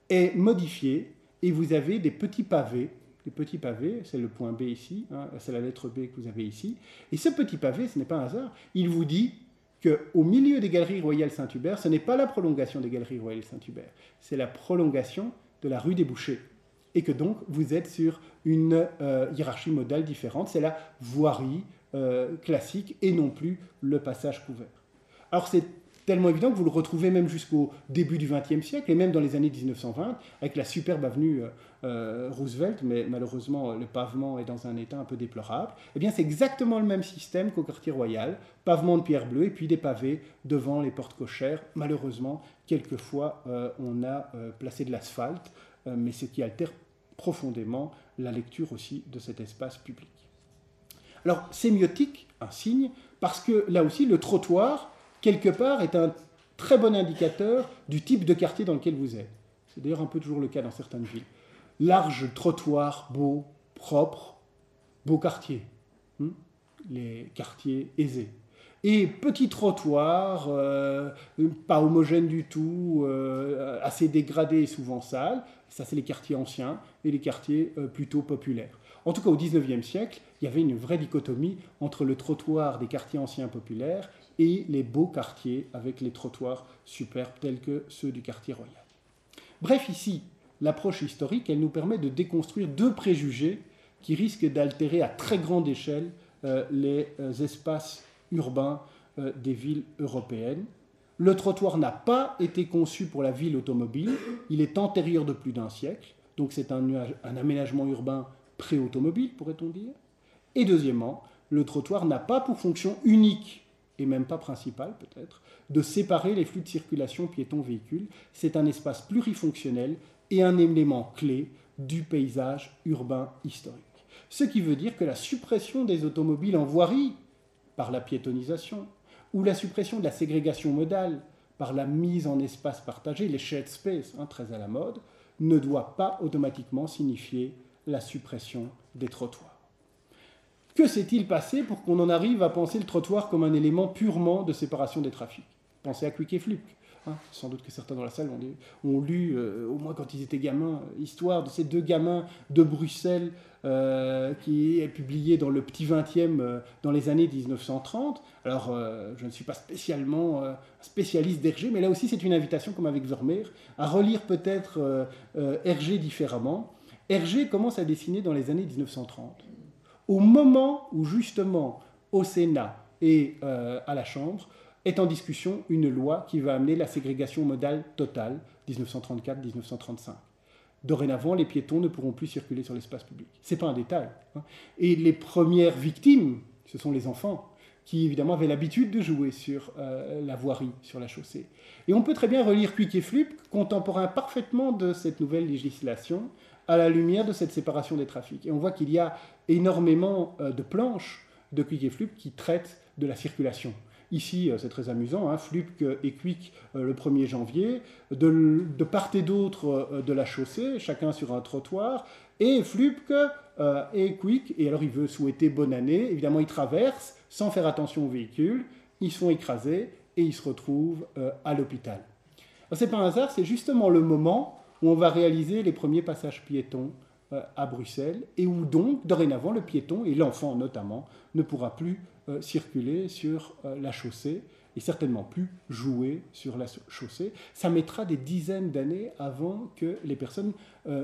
est modifié et vous avez des petits pavés. Les petits pavés, c'est le point B ici, hein, c'est la lettre B que vous avez ici. Et ce petit pavé, ce n'est pas un hasard, il vous dit qu'au milieu des Galeries Royales Saint-Hubert, ce n'est pas la prolongation des Galeries Royales Saint-Hubert, c'est la prolongation de la rue des Bouchers. Et que donc vous êtes sur une euh, hiérarchie modale différente, c'est la voirie euh, classique et non plus le passage couvert. Alors c'est tellement évident que vous le retrouvez même jusqu'au début du XXe siècle et même dans les années 1920 avec la superbe avenue euh, euh, Roosevelt, mais malheureusement le pavement est dans un état un peu déplorable. Eh bien c'est exactement le même système qu'au quartier royal, pavement de pierre bleue et puis des pavés devant les portes cochères. Malheureusement, quelquefois euh, on a placé de l'asphalte, mais ce qui altère profondément la lecture aussi de cet espace public. Alors sémiotique, un signe, parce que là aussi le trottoir quelque part, est un très bon indicateur du type de quartier dans lequel vous êtes. C'est d'ailleurs un peu toujours le cas dans certaines villes. Large trottoir, beau, propre, beau quartier. Hmm, les quartiers aisés. Et petit trottoir, euh, pas homogène du tout, euh, assez dégradé et souvent sale. Ça, c'est les quartiers anciens et les quartiers euh, plutôt populaires. En tout cas, au XIXe siècle, il y avait une vraie dichotomie entre le trottoir des quartiers anciens populaires et les beaux quartiers avec les trottoirs superbes tels que ceux du quartier royal. Bref, ici, l'approche historique, elle nous permet de déconstruire deux préjugés qui risquent d'altérer à très grande échelle euh, les euh, espaces urbains euh, des villes européennes. Le trottoir n'a pas été conçu pour la ville automobile, il est antérieur de plus d'un siècle, donc c'est un, un aménagement urbain pré-automobile, pourrait-on dire. Et deuxièmement, le trottoir n'a pas pour fonction unique et même pas principal peut-être, de séparer les flux de circulation piétons-véhicules. C'est un espace plurifonctionnel et un élément clé du paysage urbain historique. Ce qui veut dire que la suppression des automobiles en voirie par la piétonisation, ou la suppression de la ségrégation modale par la mise en espace partagé, les shared space, hein, très à la mode, ne doit pas automatiquement signifier la suppression des trottoirs. Que s'est-il passé pour qu'on en arrive à penser le trottoir comme un élément purement de séparation des trafics? Pensez à Quick et Fluke. Hein. sans doute que certains dans la salle ont, lu, euh, au moins quand ils étaient gamins, histoire de ces deux gamins de Bruxelles euh, qui est publié dans le petit 20e euh, dans les années 1930. Alors, je ne suis pas spécialement spécialiste d'Hergé, mais là aussi c'est une invitation, comme avec Vermeer, à relire peut-être Hergé différemment. Hergé commence à dessiner dans les années 1930 au moment où justement au Sénat et euh, à la Chambre est en discussion une loi qui va amener la ségrégation modale totale 1934-1935. Dorénavant, les piétons ne pourront plus circuler sur l'espace public. Ce n'est pas un détail. Hein. Et les premières victimes, ce sont les enfants, qui évidemment avaient l'habitude de jouer sur euh, la voirie, sur la chaussée. Et on peut très bien relire Quick et Flip, contemporain parfaitement de cette nouvelle législation, à la lumière de cette séparation des trafics. Et on voit qu'il y a énormément euh, de planches de Quick et Flup qui traitent de la circulation. Ici, euh, c'est très amusant, hein, Flup et Quick euh, le 1er janvier, de, part et d'autre de la chaussée, chacun sur un trottoir, et Flupke et Quick, et alors il veut souhaiter bonne année, évidemment ils traversent sans faire attention aux véhicules, ils sont écrasés et ils se retrouvent à l'hôpital. C'est pas un hasard, c'est justement le moment où on va réaliser les premiers passages piétons euh, à Bruxelles et où donc, dorénavant, le piéton, et l'enfant notamment, ne pourra plus euh, circuler sur euh, la chaussée et certainement plus jouer sur la chaussée. Ça mettra des dizaines d'années avant que les personnes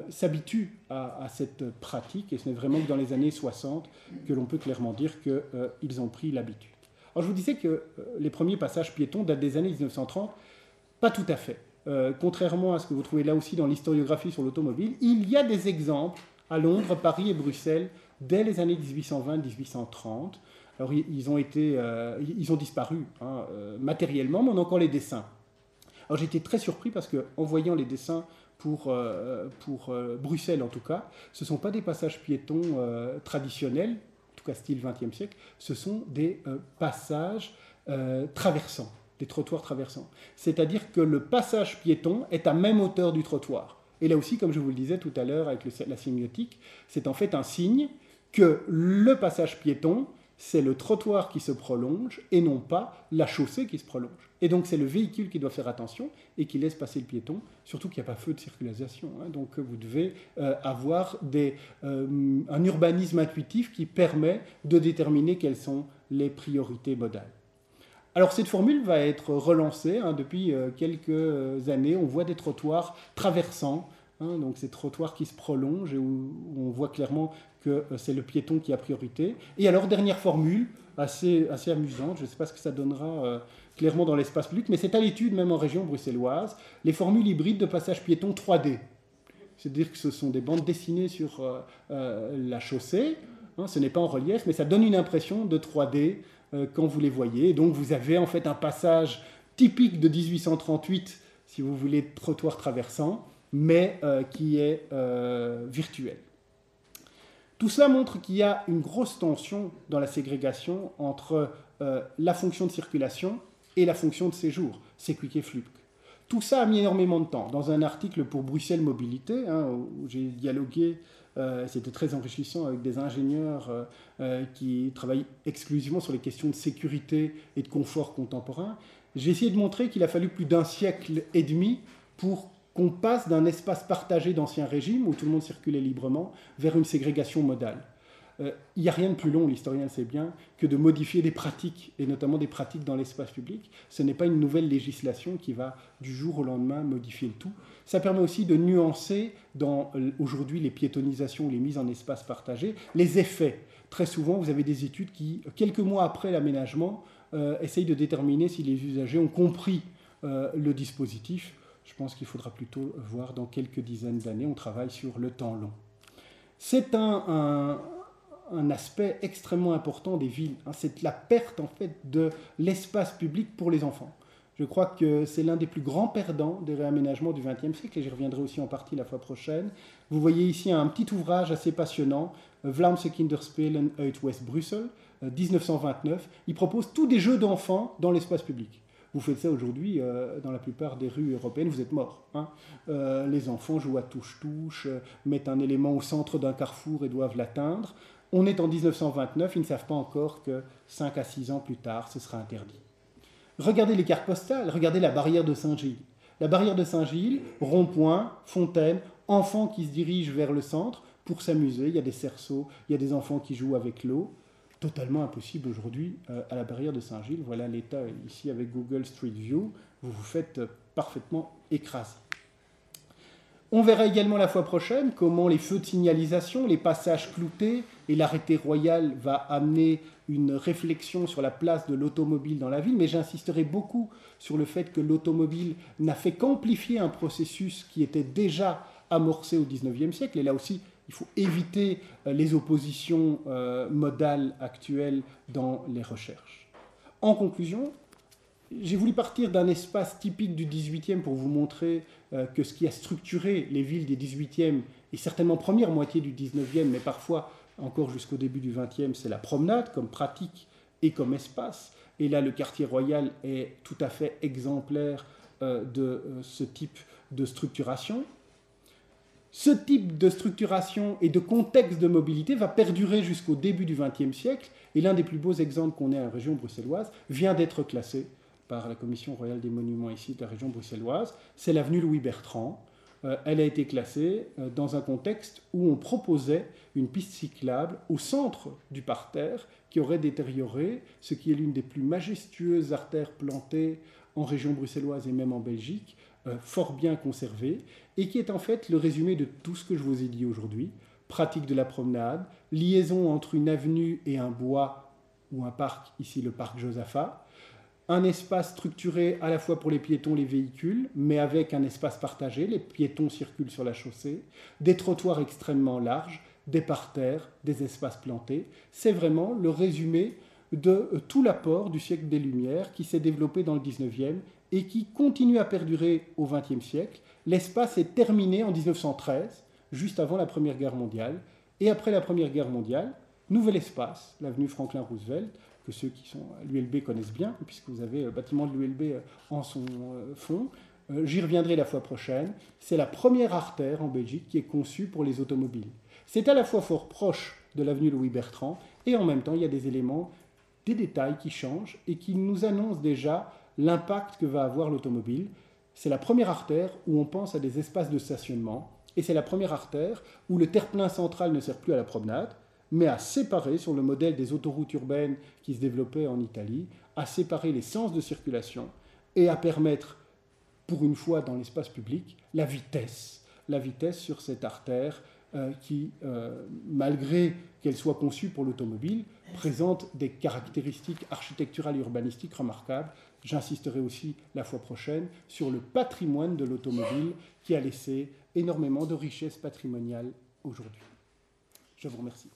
s'habituent à, cette pratique, et ce n'est vraiment que dans les années 60 que l'on peut clairement dire qu'ils ont pris l'habitude. Alors je vous disais que les premiers passages piétons datent des années 1930, pas tout à fait. Euh, contrairement à ce que vous trouvez là aussi dans l'historiographie sur l'automobile, il y a des exemples à Londres, Paris et Bruxelles dès les années 1820-1830. Alors ils ont, été, euh, ils ont disparu hein, euh, matériellement, mais on a encore les dessins. Alors j'étais très surpris parce qu'en voyant les dessins pour, pour Bruxelles en tout cas, ce ne sont pas des passages piétons traditionnels, en tout cas style 20e siècle, ce sont des passages traversants des trottoirs traversants. C'est-à-dire que le passage piéton est à même hauteur du trottoir. Et là aussi, comme je vous le disais tout à l'heure avec la sémiotique, c'est en fait un signe que le passage piéton, c'est le trottoir qui se prolonge et non pas la chaussée qui se prolonge. Et donc c'est le véhicule qui doit faire attention et qui laisse passer le piéton, surtout qu'il n'y a pas feu de circulation. Hein. donc vous devez euh, avoir euh, un urbanisme intuitif qui permet de déterminer quelles sont les priorités modales. Alors cette formule va être relancée hein, depuis euh, quelques années. On voit des trottoirs traversants, hein, donc ces trottoirs qui se prolongent et où, on voit clairement que euh, c'est le piéton qui a priorité. Et alors dernière formule, assez, assez amusante, je ne sais pas ce que ça donnera euh, clairement dans l'espace public, mais c'est à l'étude même en région bruxelloise, les formules hybrides de passage piéton 3D. C'est-à-dire que ce sont des bandes dessinées sur la chaussée, hein, ce n'est pas en relief, mais ça donne une impression de 3D euh, quand vous les voyez. donc vous avez en fait un passage typique de 1838, si vous voulez, trottoir traversant, mais euh, qui est euh, virtuel. Tout cela montre qu'il y a une grosse tension dans la ségrégation entre la fonction de circulation et la fonction de séjour. C'est et fluke. Tout ça a mis énormément de temps. Dans un article pour Bruxelles Mobilité, hein, où j'ai dialogué euh, c'était très enrichissant avec des ingénieurs euh, euh, qui travaillent exclusivement sur les questions de sécurité et de confort contemporain. J'ai essayé de montrer qu'il a fallu plus d'un siècle et demi pour qu'on passe d'un espace partagé d'ancien régime, où tout le monde circulait librement, vers une ségrégation modale. Il n'y a rien de plus long, l'historien sait bien, que de modifier des pratiques, et notamment des pratiques dans l'espace public. Ce n'est pas une nouvelle législation qui va du jour au lendemain modifier le tout. Ça permet aussi de nuancer euh, aujourd'hui les piétonisations, les mises en espace partagé, les effets. Très souvent, vous avez des études qui, quelques mois après l'aménagement, euh, essayent de déterminer si les usagers ont compris euh, le dispositif. Je pense qu'il faudra plutôt voir dans quelques dizaines d'années. On travaille sur le temps long. C'est un aspect extrêmement important des villes. Hein. C'est la perte en fait de l'espace public pour les enfants. Je crois que c'est l'un des plus grands perdants des réaménagements du XXe siècle, et j'y reviendrai aussi en partie la fois prochaine. Vous voyez ici un petit ouvrage assez passionnant, Vlaamse Kinderspelen uit West-Brussel, 1929. Il propose tous des jeux d'enfants dans l'espace public. Vous faites ça aujourd'hui euh, dans la plupart des rues européennes, vous êtes mort. Hein. Euh, les enfants jouent à touche-touche, euh, mettent un élément au centre d'un carrefour et doivent l'atteindre. On est en 1929, ils ne savent pas encore que 5 à 6 ans plus tard, ce sera interdit. Regardez les cartes postales, regardez la barrière de Saint-Gilles. La barrière de Saint-Gilles, rond-point, fontaine, enfants qui se dirigent vers le centre pour s'amuser. Il y a des cerceaux, il y a des enfants qui jouent avec l'eau. Totalement impossible aujourd'hui euh, à la barrière de Saint-Gilles. Voilà l'état ici avec Google Street View. Vous vous faites parfaitement écraser. On verra également la fois prochaine comment les feux de signalisation, les passages cloutés et l'arrêté royal va amener une réflexion sur la place de l'automobile dans la ville, mais j'insisterai beaucoup sur le fait que l'automobile n'a fait qu'amplifier un processus qui était déjà amorcé au XIXe siècle. Et là aussi, il faut éviter euh, les oppositions euh, modales actuelles dans les recherches. En conclusion, j'ai voulu partir d'un espace typique du 18e pour vous montrer euh, que ce qui a structuré les villes des 18e et certainement première moitié du 19e, mais parfois encore jusqu'au début du 20e, c'est la promenade comme pratique et comme espace. Et là, le quartier royal est tout à fait exemplaire euh, de euh, ce type de structuration. Ce type de structuration et de contexte de mobilité va perdurer jusqu'au début du XXe siècle, et l'un des plus beaux exemples qu'on ait à la région bruxelloise vient d'être classé par la Commission royale des monuments ici de la région bruxelloise, c'est l'avenue Louis Bertrand. Euh, elle a été classée euh, dans un contexte où on proposait une piste cyclable au centre du parterre qui aurait détérioré ce qui est l'une des plus majestueuses artères plantées en région bruxelloise et même en Belgique, euh, fort bien conservée, et qui est en fait le résumé de tout ce que je vous ai dit aujourd'hui. Pratique de la promenade, liaison entre une avenue et un bois ou un parc, ici le parc Josaphat, un espace structuré à la fois pour les piétons, les véhicules, mais avec un espace partagé. Les piétons circulent sur la chaussée, des trottoirs extrêmement larges, des parterres, des espaces plantés. C'est vraiment le résumé de tout l'apport du siècle des Lumières qui s'est développé dans le 19e et qui continue à perdurer au 20e siècle. L'espace est terminé en 1913, juste avant la Première Guerre mondiale. Et après la Première Guerre mondiale, nouvel espace, l'avenue Franklin Roosevelt, que ceux qui sont à l'ULB connaissent bien, puisque vous avez le bâtiment de l'ULB euh, en son euh, fond. Euh, j'y reviendrai la fois prochaine. C'est la première artère en Belgique qui est conçue pour les automobiles. C'est à la fois fort proche de l'avenue Louis Bertrand et en même temps il y a des éléments, des détails qui changent et qui nous annoncent déjà l'impact que va avoir l'automobile. C'est la première artère où on pense à des espaces de stationnement et c'est la première artère où le terre-plein central ne sert plus à la promenade, mais à séparer, sur le modèle des autoroutes urbaines qui se développaient en Italie, à séparer les sens de circulation et à permettre, pour une fois dans l'espace public, la vitesse, la vitesse sur cette artère euh, qui, euh, malgré qu'elle soit conçue pour l'automobile, présente des caractéristiques architecturales et urbanistiques remarquables. J'insisterai aussi la fois prochaine sur le patrimoine de l'automobile qui a laissé énormément de richesses patrimoniales aujourd'hui. Je vous remercie.